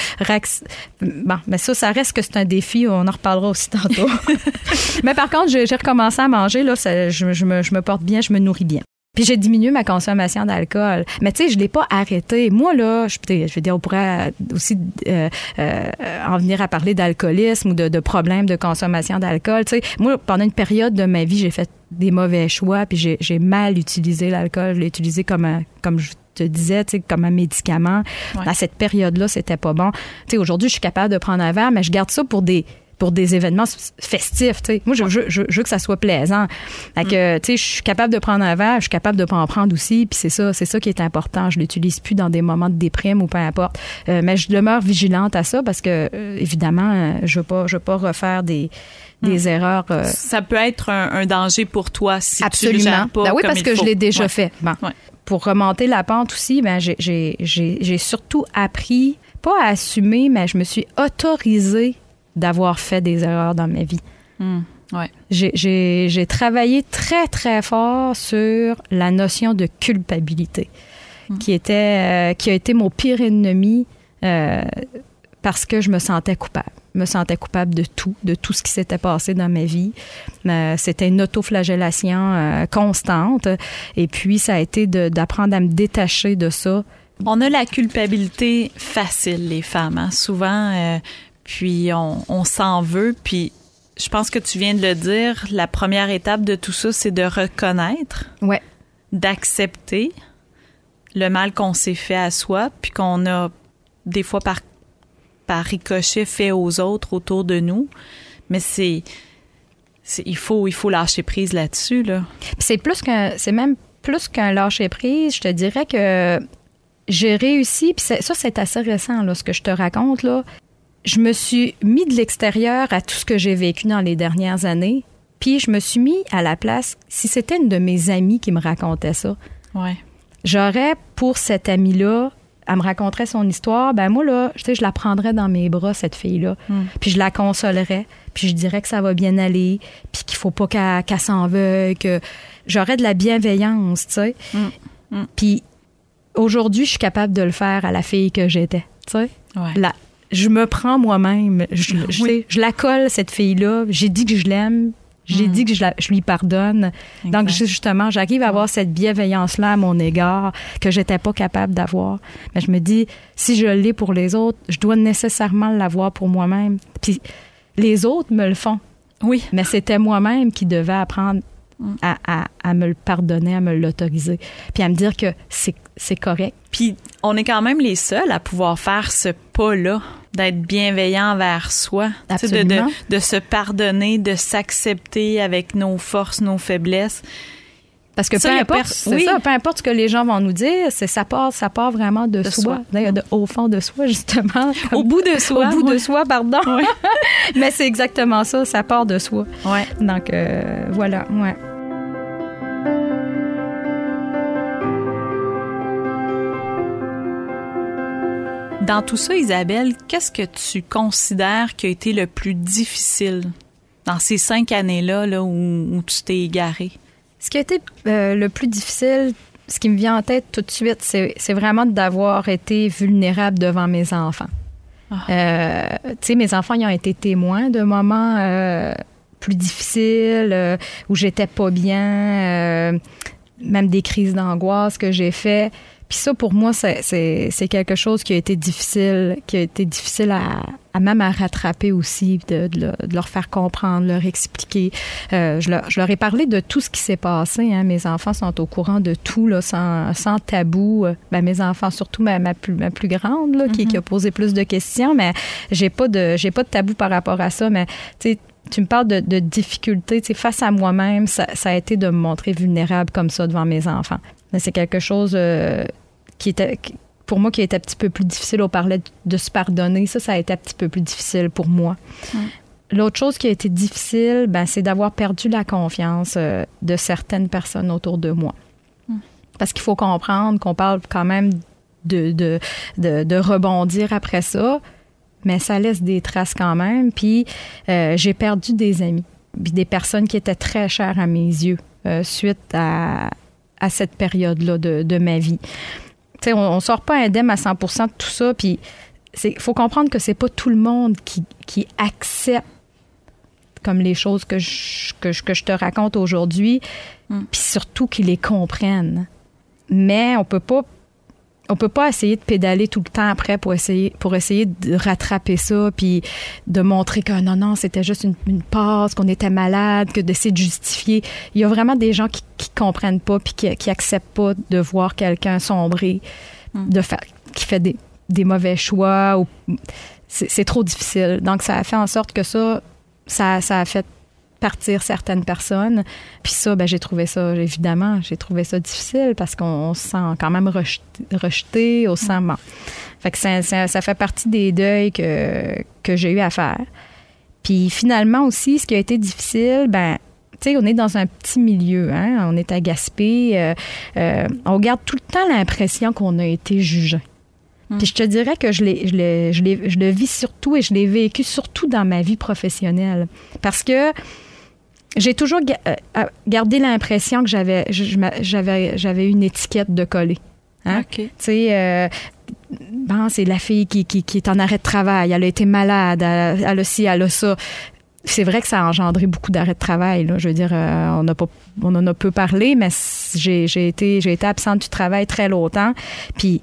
bon, mais ça, ça reste que c'est un défi. On en reparlera aussi tantôt. (laughs) (laughs) mais par contre, j'ai recommencé à manger là, je, me, je me porte bien, je me nourris bien. Puis j'ai diminué ma consommation d'alcool. Mais tu sais, je l'ai pas arrêté. Moi, là, je, je veux dire, on pourrait aussi euh, euh, en venir à parler d'alcoolisme ou de, de problèmes de consommation d'alcool. Tu sais, moi, pendant une période de ma vie, j'ai fait des mauvais choix, puis j'ai mal utilisé l'alcool. Je l'ai utilisé comme un, comme je te disais, tu sais, comme un médicament. À cette période-là, c'était pas bon. Tu sais, aujourd'hui, je suis capable de prendre un verre, mais je garde ça pour des pour des événements festifs, tu sais. Moi, je, je, veux que ça soit plaisant. Fait que, mm. je suis capable de prendre un verre, je suis capable de pas en prendre aussi, puis c'est ça, c'est ça qui est important. Je l'utilise plus dans des moments de déprime ou peu importe. Euh, mais je demeure vigilante à ça parce que, euh, évidemment, euh, je veux pas, je veux pas refaire des des mm. erreurs. ça peut être un, danger pour toi si Absolument. tu le gères pas ben oui, parce que je l'ai déjà fait. Bon pour remonter la pente aussi, ben, j'ai surtout appris, pas à assumer, mais je me suis autorisée d'avoir fait des erreurs dans ma vie. Hmm, ouais. J'ai travaillé très, très fort sur la notion de culpabilité, hmm. qui, était, euh, qui a été mon pire ennemi euh, parce que je me sentais coupable me sentais coupable de tout, de tout ce qui s'était passé dans ma vie. Euh, c'était une autoflagellation euh, constante. Et puis, ça a été d'apprendre à me détacher de ça. On a la culpabilité facile, les femmes, hein, souvent. Euh, puis, on, s'en veut. Puis, je pense que tu viens de le dire. La première étape de tout ça, c'est de reconnaître. Ouais. D'accepter le mal qu'on s'est fait à soi, puis qu'on a des fois par par ricochet fait aux autres autour de nous. Mais c'est, il faut il faut lâcher prise là-dessus là. C'est plus qu'un c'est même plus qu'un lâcher prise. Je te dirais que j'ai réussi. Puis ça c'est assez récent là ce que je te raconte là. Je me suis mis de l'extérieur à tout ce que j'ai vécu dans les dernières années. Puis je me suis mis à la place. Si c'était une de mes amies qui me racontait ça, ouais. j'aurais pour cette amie là elle me raconterait son histoire, ben moi, là, je sais, je la prendrais dans mes bras, cette fille-là. Hmm. Puis je la consolerais, puis je dirais que ça va bien aller, puis qu'il faut pas qu'elle s'en veuille, que j'aurais de la bienveillance, tu sais. Hmm. Hmm. Puis aujourd'hui, je suis capable de le faire à la fille que j'étais, tu sais. je me prends moi-même, je, je la colle, cette fille-là, j'ai dit que je l'aime, j'ai hmm. dit que je, lui pardonne. Donc, justement, j'arrive à avoir cette bienveillance-là à mon égard que j'étais pas capable d'avoir. Mais je me dis, si je l'ai pour les autres, je dois nécessairement l'avoir pour moi-même. Puis, les autres me le font. Oui. Mais c'était moi-même qui devais apprendre hmm. à, à, à, me le pardonner, à me l'autoriser, puis à me dire que c'est correct. Puis on est quand même les seuls à pouvoir faire ce pas-là d'être bienveillant envers soi, de, de, de, se pardonner, de s'accepter avec nos forces, nos faiblesses. Parce que peu importe, oui. ça, peu importe ce que les gens vont nous dire, c'est ça part, ça part vraiment de, soi, au fond de soi justement, (laughs) au bout de soi, au bout de soi, pardon. (laughs) Mais c'est exactement ça, ça part de soi. Ouais. Donc euh, voilà, ouais. Dans tout ça, Isabelle, qu'est-ce que tu considères qui a été le plus difficile dans ces cinq années-là là, où, tu t'es égaré? Ce qui a été euh, le plus difficile, ce qui me vient en tête tout de suite, c'est vraiment d'avoir été vulnérable devant mes enfants. Ah. Euh, tu sais, mes enfants, ils ont été témoins de moments euh, plus difficiles, où j'étais pas bien, même des crises d'angoisse que j'ai fait. Puis ça, pour moi, c'est quelque chose qui a été difficile, qui a été difficile à, à même à rattraper aussi, de, de, leur faire comprendre, leur expliquer. Euh, je, leur, je, leur, ai parlé de tout ce qui s'est passé. Hein. Mes enfants sont au courant de tout, là, sans, sans tabou. Ben, mes enfants, surtout ma, ma, plus, ma plus grande, là, qui, qui, a mm-hmm. posé plus de questions, mais j'ai pas de j'ai pas de tabou par rapport à ça. Mais tu tu me parles de, de difficultés. Face à moi-même, ça, ça, a été de me montrer vulnérable comme ça devant mes enfants. C'est quelque chose euh, qui était pour moi qui était un petit peu plus difficile. On parlait de se pardonner. Ça, ça a été un petit peu plus difficile pour moi. L'autre chose qui a été difficile, ben, c'est d'avoir perdu la confiance euh, de certaines personnes autour de moi. Parce qu'il faut comprendre qu'on parle quand même de, de, de, rebondir après ça, mais ça laisse des traces quand même. Puis euh, j'ai perdu des amis, puis des personnes qui étaient très chères à mes yeux suite à, à cette période-là de, de, ma vie. sais, on, ne sort pas indemne à 100 de tout ça, puis il faut comprendre que c'est pas tout le monde qui, qui accepte comme les choses que je, que je, que je te raconte aujourd'hui, mm. puis surtout qu'ils les comprennent. Mais on peut pas on peut pas essayer de pédaler tout le temps après pour essayer pour essayer de rattraper ça puis de montrer que non non c'était juste une, une passe qu'on était malade que d'essayer de justifier il y a vraiment des gens qui, qui comprennent pas puis qui, qui acceptent pas de voir quelqu'un sombrer hmm. de faire qui fait des, des mauvais choix ou c'est trop difficile donc ça a fait en sorte que ça ça, ça a fait partir certaines personnes. Puis ça, ben, j'ai trouvé ça, évidemment, j'ai trouvé ça difficile parce qu'on se sent quand même rejeté, au sent, Fait que ça, ça, fait partie des deuils que, que j'ai eu à faire. Puis finalement aussi, ce qui a été difficile, ben, tu sais, on est dans un petit milieu, hein? on est à Gaspé, euh, euh, on garde tout le temps l'impression qu'on a été jugé. Hmm. Puis je te dirais que je, je, je le vis surtout et je l'ai vécu surtout dans ma vie professionnelle. Parce que j'ai toujours euh, gardé l'impression que j'avais j'avais j'avais une étiquette de coller. Hein? Tu sais, euh, bon, c'est la fille qui, qui, qui, est en arrêt de travail, elle a été malade, elle, elle a ci, elle a ça. C'est vrai que ça a engendré beaucoup d'arrêts de travail. Là. Je veux dire, euh, on, a pas, on en a peu parlé, mais j'ai, été, j'ai été absente du travail très longtemps. Puis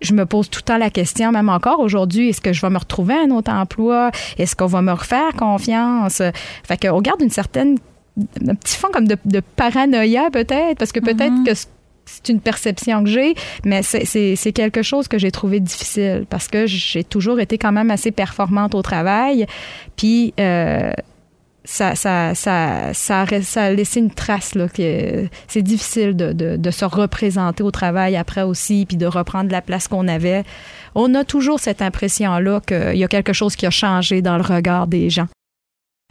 je me pose tout le temps la question, même encore aujourd'hui, est-ce que je vais me retrouver un autre emploi? Est-ce qu'on va me refaire confiance? Fait qu'on garde une certaine, un petit fond comme de, paranoïa peut-être, parce que peut-être mm-hmm. que c'est une perception que j'ai, mais c'est quelque chose que j'ai trouvé difficile parce que j'ai toujours été quand même assez performante au travail. Puis, euh, ça, ça, ça, ça, a laissé une trace. Là, que c'est difficile de, de, de, se représenter au travail après aussi, puis de reprendre la place qu'on avait. On a toujours cette impression-là qu'il y a quelque chose qui a changé dans le regard des gens.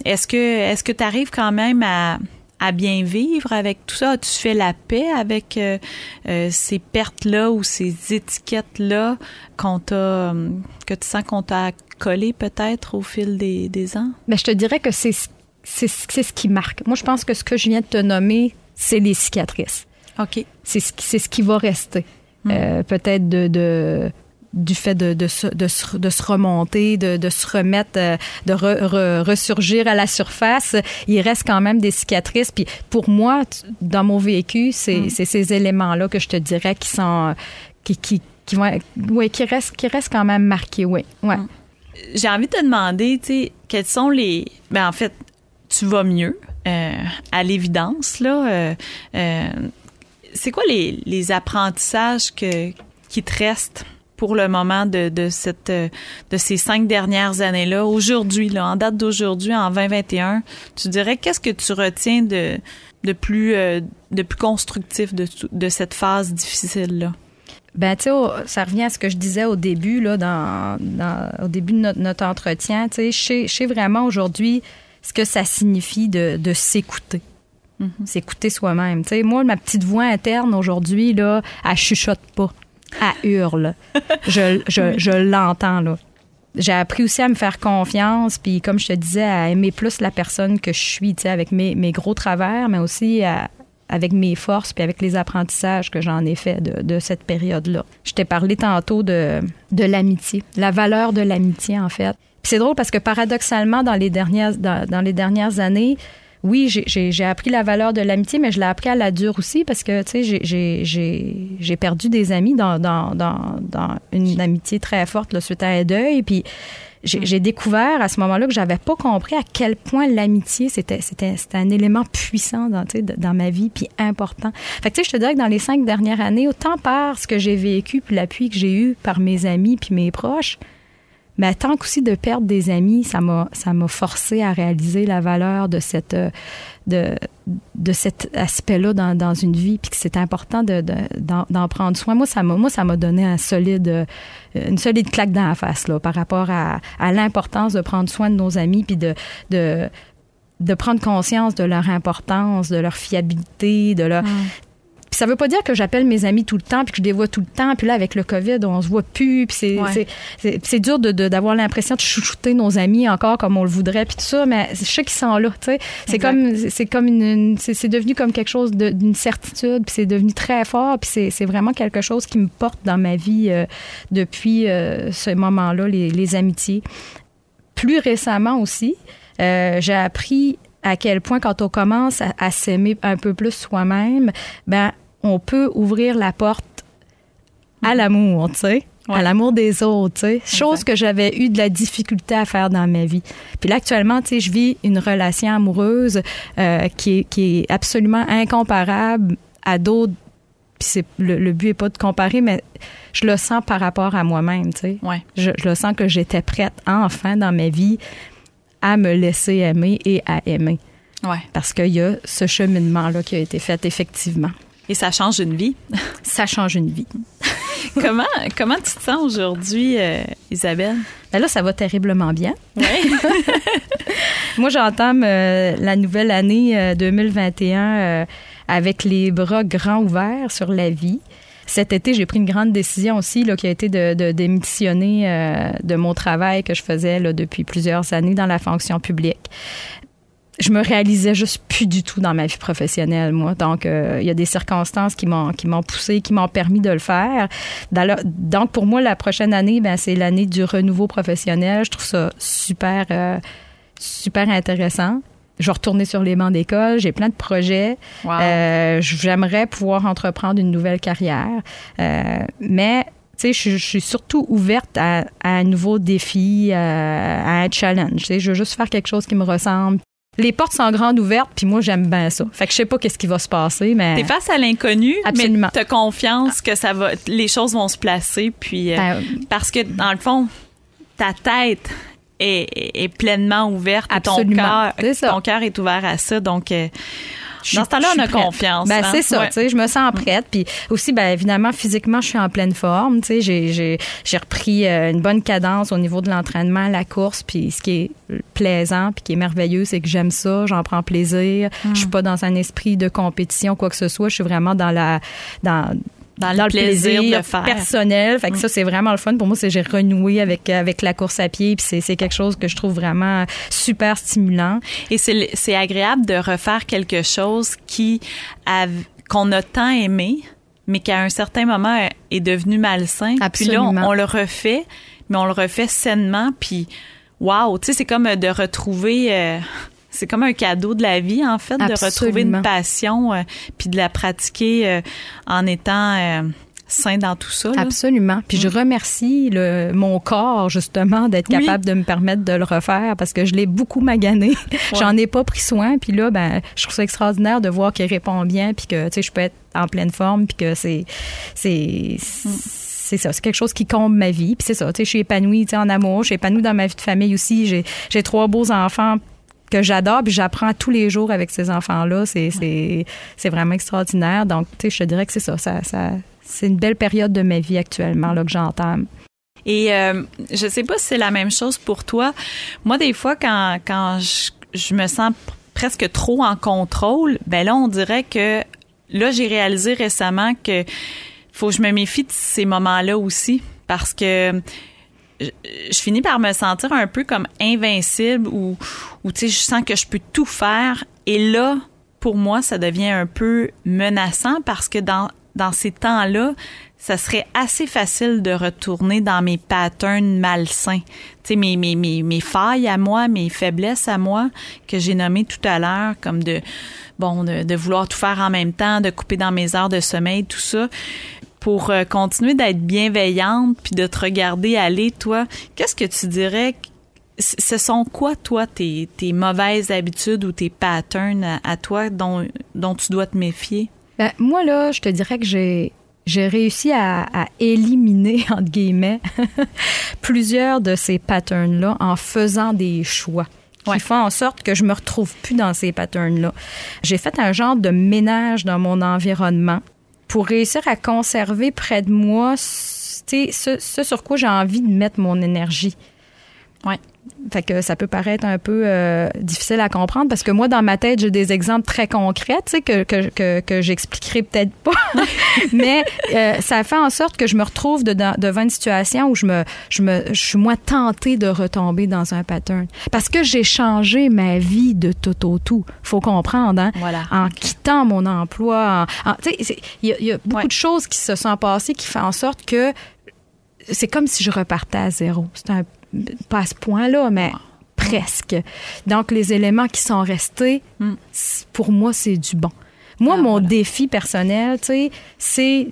Est-ce que est-ce que tu arrives quand même à, à bien vivre avec tout ça? Tu fais la paix avec euh, euh, ces pertes-là ou ces étiquettes-là qu'on t'a, que tu sens qu'on t'a collé peut-être au fil des, des ans? Ben, je te dirais que c'est c'est ce qui marque. Moi, je pense que ce que je viens de te nommer, c'est les cicatrices. OK. C'est ce, ce qui va rester. Hmm. Euh, peut-être de, de, du fait de, de, se, de, se, de se remonter, de, de se remettre, euh, de ressurgir à la surface, il reste quand même des cicatrices. Puis pour moi, dans mon vécu, c'est hmm. ces éléments-là que je te dirais qui sont qui, qui, qui vont ouais, qui restent qui restent quand même marqués, oui. Ouais. Hmm. J'ai envie de te demander, tu sais, quels sont les ben en fait, tu vas mieux, euh, à l'évidence, là. Euh, euh, c'est quoi les, les apprentissages que, qui te restent pour le moment de, de, cette, de ces cinq dernières années-là, aujourd'hui, là, en date d'aujourd'hui, en 2021, tu dirais qu'est-ce que tu retiens de, de, plus, de plus constructif de, de cette phase difficile-là? Ben, tu sais, ça revient à ce que je disais au début, là, dans, au début de notre, notre entretien. Tu sais, je sais vraiment aujourd'hui ce que ça signifie de, de s'écouter. Mm-hmm. S'écouter soi-même. Tu sais, moi, ma petite voix interne aujourd'hui, là, elle chuchote pas. Elle hurle. (laughs) je je, je l'entends, là. J'ai appris aussi à me faire confiance, puis comme je te disais, à aimer plus la personne que je suis, tu sais, avec mes, mes gros travers, mais aussi avec mes forces, puis avec les apprentissages que j'en ai fait de, de cette période-là. Je t'ai parlé tantôt de, de l'amitié, la valeur de l'amitié, en fait c'est drôle parce que paradoxalement, dans les dernières, dans, les dernières années, oui, j'ai appris la valeur de l'amitié, mais je l'ai appris à la dure aussi parce que, tu sais, j'ai perdu des amis dans, dans, dans, dans, une amitié très forte là, suite à un deuil. Puis j'ai découvert à ce moment-là que j'avais pas compris à quel point l'amitié, c'était un élément puissant dans, dans ma vie, puis important. Fait que, tu sais, je te dirais que dans les cinq dernières années, autant par ce que j'ai vécu, puis l'appui que j'ai eu par mes amis, puis mes proches, mais tant qu'aussi de perdre des amis, ça m'a ça m'a forcé à réaliser la valeur de cette de de cet aspect-là dans, dans une vie, puis que c'est important de, d'en, prendre soin. Moi, ça m'a moi ça m'a donné un solide une solide claque dans la face là par rapport à, à l'importance de prendre soin de nos amis, puis de de de prendre conscience de leur importance, de leur fiabilité, de leur, ça veut pas dire que j'appelle mes amis tout le temps puis que je les vois tout le temps. Puis là, avec le COVID, on se voit plus. Puis c'est, c'est, dur de, d'avoir l'impression de chouchouter nos amis encore comme on le voudrait puis tout ça. Mais je sais qu'ils sont là. Tu sais, c'est comme, c'est comme une, c'est, devenu comme quelque chose d'une certitude. Puis c'est devenu très fort. Puis c'est, vraiment quelque chose qui me porte dans ma vie euh, depuis euh, ce moment-là, les, les amitiés. Plus récemment aussi, euh, j'ai appris à quel point quand on commence à, s'aimer un peu plus soi-même, ben on peut ouvrir la porte à l'amour, tu sais. à l'amour des autres, tu sais. Chose que j'avais eu de la difficulté à faire dans ma vie. Puis là, actuellement, tu sais, je vis une relation amoureuse euh, qui, est, qui est absolument incomparable à d'autres. Puis c'est, le, but est pas de comparer, mais je le sens par rapport à moi-même, tu sais. Ouais. Je, je le sens que j'étais prête enfin dans ma vie à me laisser aimer et à aimer. Ouais. Parce qu'il y a ce cheminement-là qui a été fait effectivement. Et ça change une vie. (laughs) ça change une vie. (laughs) comment, comment tu te sens aujourd'hui, euh, Isabelle? Ben là, ça va terriblement bien. Oui. (laughs) Moi, j'entame euh, la nouvelle année 2021 euh, avec les bras grands ouverts sur la vie. Cet été, j'ai pris une grande décision aussi, là, qui a été de, de démissionner de mon travail que je faisais là, depuis plusieurs années dans la fonction publique je me réalisais juste plus du tout dans ma vie professionnelle moi donc euh, il y a des circonstances qui m'ont qui m'ont poussé qui m'ont permis de le faire donc pour moi la prochaine année ben c'est l'année du renouveau professionnel je trouve ça super euh, super intéressant je vais retourner sur les bancs d'école, j'ai plein de projets. Euh, j'aimerais pouvoir entreprendre une nouvelle carrière. Euh, mais tu sais, je, suis surtout ouverte à, un nouveau défi, euh, à, un challenge. Tu sais, je veux juste faire quelque chose qui me ressemble. Les portes sont grandes ouvertes, puis moi j'aime bien ça. Fait que je sais pas qu'est-ce qui va se passer, mais t'es face à l'inconnu, mais t'as confiance que ça va, les choses vont se placer, puis ben, parce que dans le fond, ta tête est, pleinement ouverte. Absolument. Ton cœur, est ouvert à ça. Donc, euh, dans ce temps-là, on a confiance. Ben, hein? c'est ça, tu sais, je me sens prête. Puis aussi, ben, évidemment, physiquement, je suis en pleine forme. Tu sais, j'ai, j'ai, j'ai repris euh, une bonne cadence au niveau de l'entraînement, la course. Puis ce qui est plaisant, puis qui est merveilleux, c'est que j'aime ça, j'en prends plaisir. Je suis mm. pas dans un esprit de compétition, quoi que ce soit. Je suis vraiment dans la, dans, dans, le plaisir, de faire. personnel. Fait que ça, c'est vraiment le fun. Pour moi, c'est j'ai renoué avec avec la course à pied. Puis c'est quelque chose que je trouve vraiment super stimulant. Et c'est agréable de refaire quelque chose qui qu'on a tant aimé, mais qui à un certain moment est devenu malsain. Absolument. Puis là, on, le refait, mais on le refait sainement. Puis waouh, tu sais, c'est comme de retrouver. Euh, c'est comme un cadeau de la vie, en fait, de retrouver une passion euh, puis de la pratiquer euh, en étant euh, sain dans tout ça. Absolument. Puis je mm. remercie le, mon corps, justement, d'être capable de me permettre de le refaire parce que je l'ai beaucoup magané. (laughs) J'en ai pas pris soin. Puis là, ben, je trouve ça extraordinaire de voir qu'il répond bien puis que, tu sais, je peux être en pleine forme puis que c'est... c'est mm. c'est ça, c'est quelque chose qui comble ma vie. Puis c'est ça, tu sais, je suis épanouie, tu sais, en amour, je suis épanouie dans ma vie de famille aussi. J'ai, j'ai trois beaux enfants que j'adore, puis j'apprends tous les jours avec ces enfants-là. C'est, c'est, c'est vraiment extraordinaire. Donc, tu sais, je te dirais que c'est ça, ça, ça c'est une belle période de ma vie actuellement là, que j'entame. Et euh, je sais pas si c'est la même chose pour toi. Moi, des fois, quand, quand je, je me sens presque trop en contrôle, ben là, on dirait que là, j'ai réalisé récemment que faut que je me méfie de ces moments-là aussi parce que je, finis par me sentir un peu comme invincible ou, ou tu sais, je sens que je peux tout faire. Et là, pour moi, ça devient un peu menaçant parce que dans, dans ces temps-là, ça serait assez facile de retourner dans mes patterns malsains. Tu sais, mes, mes, mes, mes failles à moi, mes faiblesses à moi, que j'ai nommées tout à l'heure, comme de, bon, de, de, vouloir tout faire en même temps, de couper dans mes heures de sommeil, tout ça. Pour euh, continuer d'être bienveillante, puis de te regarder aller, toi, qu'est-ce que tu dirais? Ce sont quoi, toi, tes, tes mauvaises habitudes ou tes patterns à, à toi dont, dont tu dois te méfier? Ben, moi, là, je te dirais que j'ai j'ai réussi à, à, éliminer, (laughs) entre guillemets, (laughs) plusieurs de ces patterns-là en faisant des choix qui ouais. font en sorte que je me retrouve plus dans ces patterns-là. J'ai fait un genre de ménage dans mon environnement pour réussir à conserver près de moi ce, ce sur quoi j'ai envie de mettre mon énergie. Ouais. Fait que ça peut paraître un peu euh, difficile à comprendre parce que moi, dans ma tête, j'ai des exemples très concrets, tu sais, que, que, que, que j'expliquerai peut-être pas. (laughs) Mais euh, ça fait en sorte que je me retrouve dedans, devant une situation où je me, je me, je suis moins tentée de retomber dans un pattern. Parce que j'ai changé ma vie de tout au tout. Faut comprendre, hein? Voilà. En quittant mon emploi. Tu sais, il y, y, a beaucoup ouais. de choses qui se sont passées qui font en sorte que c'est comme si je repartais à zéro. C'est un pas à ce point-là, mais wow. presque. Donc, les éléments qui sont restés, mm. pour moi, c'est du bon. Moi, ah, mon voilà. défi personnel, tu sais, c'est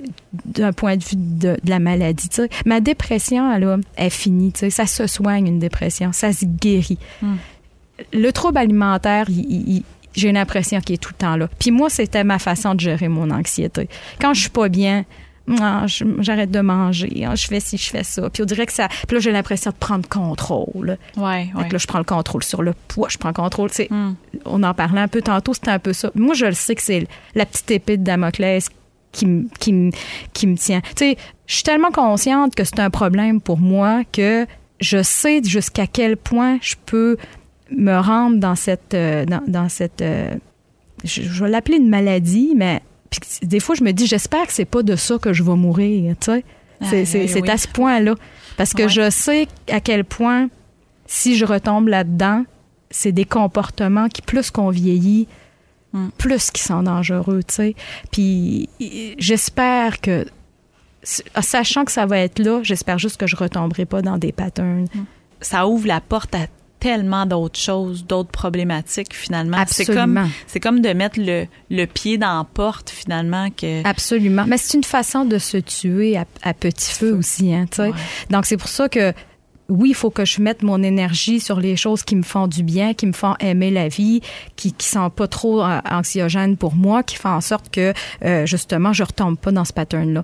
d'un point de vue de, de la maladie. Tu sais, ma dépression, elle est finie. Tu sais, ça se soigne une dépression, ça se guérit. Mm. Le trouble alimentaire, il, il, j'ai l'impression qu'il est tout le temps là. Puis moi, c'était ma façon de gérer mon anxiété. Quand je suis pas bien, ah, j'arrête de manger, ah, je fais ci, je fais ça. Puis on dirait que ça. Puis là, j'ai l'impression de prendre contrôle. Ouais, ouais. là, je prends le contrôle sur le poids, je prends le contrôle. Tu sais, mm. On en parlait un peu tantôt, c'était un peu ça. Moi, je le sais que c'est la petite épée de Damoclès qui, qui, qui me tient. Tu sais, je suis tellement consciente que c'est un problème pour moi que je sais jusqu'à quel point je peux me rendre dans cette. Euh, dans, dans, cette euh, je, je vais l'appeler une maladie, mais puis des fois, je me dis, j'espère que c'est pas de ça que je vais mourir, tu sais. C'est ah, oui. à ce point-là. Parce que ouais. je sais à quel point, si je retombe là-dedans, c'est des comportements qui, plus qu'on vieillit, mm. plus qui sont dangereux, tu sais. Puis j'espère que, sachant que ça va être là, j'espère juste que je retomberai pas dans des patterns. Mm. Ça ouvre la porte à tellement d'autres choses, d'autres problématiques finalement. Absolument. C'est comme, de mettre le, le pied dans la porte finalement que. Absolument. Mais c'est une façon de se tuer à, à petit feu aussi, hein. Ouais. Donc c'est pour ça que oui, il faut que je mette mon énergie sur les choses qui me font du bien, qui me font aimer la vie, qui qui sont pas trop euh, anxiogènes pour moi, qui font en sorte que euh, justement je retombe pas dans ce pattern là.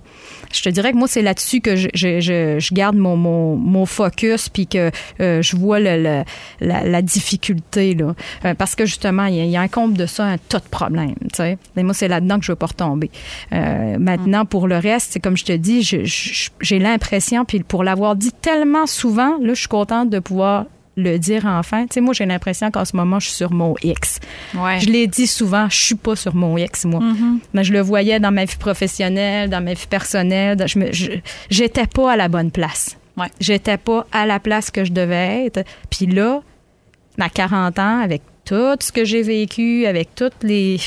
Je te dirais que moi c'est là-dessus que je, je, je, je, garde mon, mon, mon focus puis que euh, je vois le, le, la, la, difficulté là, euh, parce que justement il y, y, a un compte de ça un tas de problèmes. Tu sais, et moi c'est là-dedans que je veux pas retomber. Euh, maintenant pour le reste, c'est comme je te dis, j'ai l'impression puis pour l'avoir dit tellement souvent là, je suis contente de pouvoir le dire enfin. Tu sais, moi, j'ai l'impression qu'en ce moment, je suis sur mon X. Ouais. Je l'ai dit souvent, je suis pas sur mon X, moi. Mm -hmm. Mais je le voyais dans ma vie professionnelle, dans ma vie personnelle. Je me, j'étais pas à la bonne place. Ouais. J'étais pas à la place que je devais être. Puis là, à 40 ans, avec tout ce que j'ai vécu, avec toutes les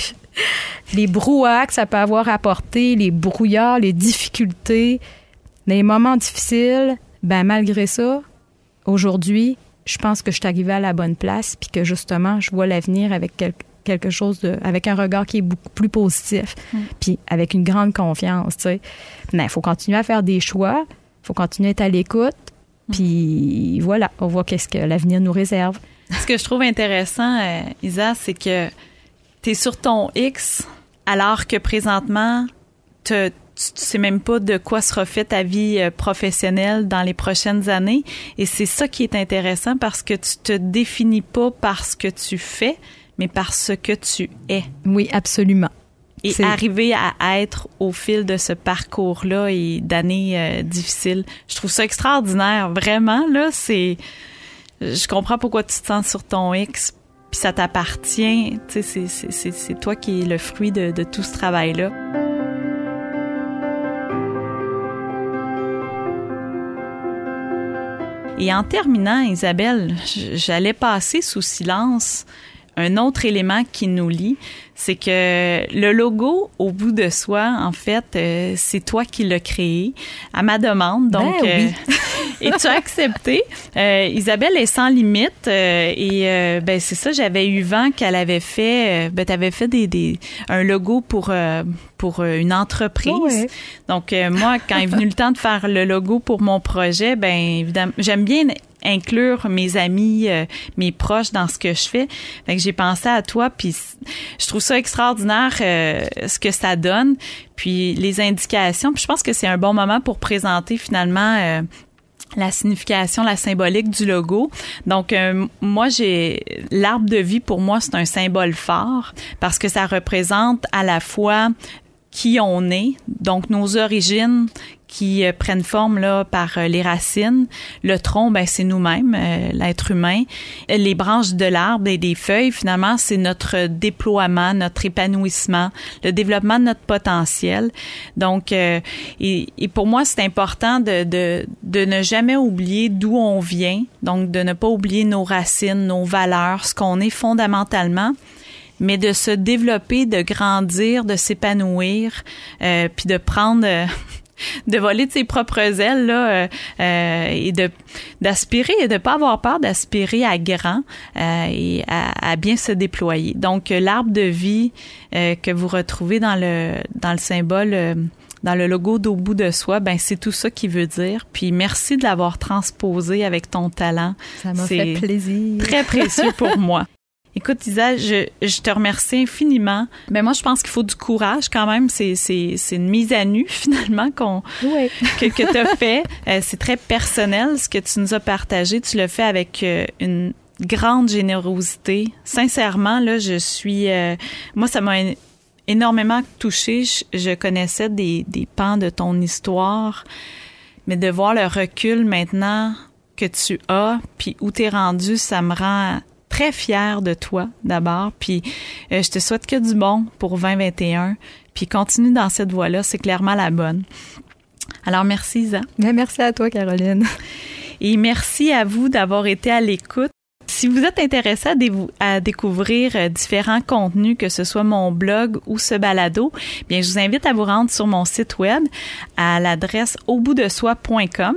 les brouhahs que ça peut avoir apporté, les brouillards, les difficultés, les moments difficiles, ben malgré ça, aujourd'hui, je pense que je suis arrivée à la bonne place, puis que justement, je vois l'avenir avec quel, quelque chose de, avec un regard qui est beaucoup plus positif, mm. puis avec une grande confiance, tu sais. Mais il faut continuer à faire des choix, il faut continuer à être à l'écoute, mm. puis voilà, on voit qu'est-ce que l'avenir nous réserve. Ce que je trouve intéressant, euh, Isa, c'est que tu es sur ton X, alors que présentement, tu tu, tu sais même pas de quoi sera fait ta vie euh, professionnelle dans les prochaines années. Et c'est ça qui est intéressant parce que tu te définis pas par ce que tu fais, mais par ce que tu es. Oui, absolument. Et arriver à être au fil de ce parcours-là et d'années euh, difficiles. Je trouve ça extraordinaire. Vraiment, là, c'est... Je comprends pourquoi tu te sens sur ton X, puis ça t'appartient. Tu sais, c'est toi qui es le fruit de, de tout ce travail-là. Et en terminant, Isabelle, j'allais passer sous silence un autre élément qui nous lie, c'est que le logo au bout de soi, en fait, euh, c'est toi qui l'as créé à ma demande. Donc, ben oui. euh, et tu as accepté? Euh, Isabelle est sans limite et ben c'est ça. J'avais eu vent qu'elle avait fait. ben t'avais fait des, des un logo pour pour une entreprise. Ouais. Donc moi, quand est venu le temps de faire le logo pour mon projet, ben évidemment, j'aime bien inclure mes amis, euh, mes proches dans ce que je fais. Fait que j'ai pensé à toi, puis je trouve ça extraordinaire euh, ce que ça donne, puis les indications. Puis je pense que c'est un bon moment pour présenter finalement. Euh, la signification, la symbolique du logo. Donc moi j'ai l'arbre de vie pour moi c'est un symbole fort parce que ça représente à la fois qui on est, donc nos origines qui euh, prennent forme là par euh, les racines. Le tronc, ben c'est nous-mêmes, euh, l'être humain. Les branches de l'arbre et des feuilles, finalement, c'est notre déploiement, notre épanouissement, le développement de notre potentiel. Donc, et, et, pour moi, c'est important de, de, de ne jamais oublier d'où on vient, donc de ne pas oublier nos racines, nos valeurs, ce qu'on est fondamentalement mais de se développer, de grandir, de s'épanouir, euh, puis de prendre (laughs) de voler de ses propres ailes là euh, euh, et de d'aspirer et de pas avoir peur d'aspirer à grand euh, et à, à, bien se déployer. Donc l'arbre de vie euh, que vous retrouvez dans le dans le symbole euh, dans le logo d'au bout de soi, ben c'est tout ça qui veut dire. Puis merci de l'avoir transposé avec ton talent. Ça m'a fait plaisir. Très précieux pour (laughs) moi. Écoute, Isa, je, je te remercie infiniment. Mais moi, je pense qu'il faut du courage quand même. C'est, c'est, c'est une mise à nu, (laughs) finalement, qu'on, oui. que, que tu as fait. Euh, c'est très personnel, ce que tu nous as partagé. Tu l'as fait avec euh, une grande générosité. Sincèrement, là, je suis... Euh, moi, ça m'a énormément touchée. Je, je connaissais des, des pans de ton histoire, mais de voir le recul maintenant que tu as, puis où t'es rendu, ça me rend très fière de toi d'abord. Puis euh, je te souhaite que du bon pour 2021. Puis continue dans cette voie-là, c'est clairement la bonne. Alors merci Isa. Bien, merci à toi Caroline. Et merci à vous d'avoir été à l'écoute. Si vous êtes intéressé à, dé à, découvrir euh, différents contenus, que ce soit mon blog ou ce balado, bien, je vous invite à vous rendre sur mon site web à l'adresse auboutdesoi.com.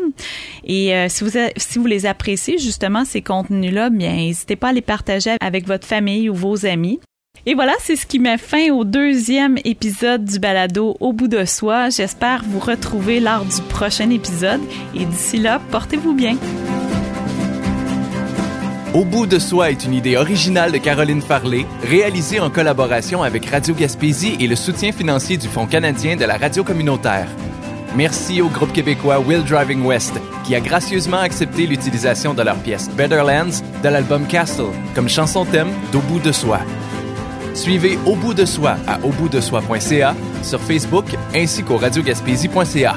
Et euh, si, vous si vous les appréciez, justement, ces contenus-là, bien, n'hésitez pas à les partager avec votre famille ou vos amis. Et voilà, c'est ce qui met fin au deuxième épisode du balado Au bout de soi. J'espère vous retrouver lors du prochain épisode. Et d'ici là, portez-vous bien. Au bout de soi est une idée originale de Caroline Farley, réalisée en collaboration avec Radio Gaspésie et le soutien financier du Fonds canadien de la radio communautaire. Merci au groupe québécois Will Driving West, qui a gracieusement accepté l'utilisation de leur pièce Better Lands de l'album Castle comme chanson thème d'Au bout de soi. Suivez Au bout de soi à auboutdesoi.ca sur Facebook ainsi qu'au radiogaspésie.ca.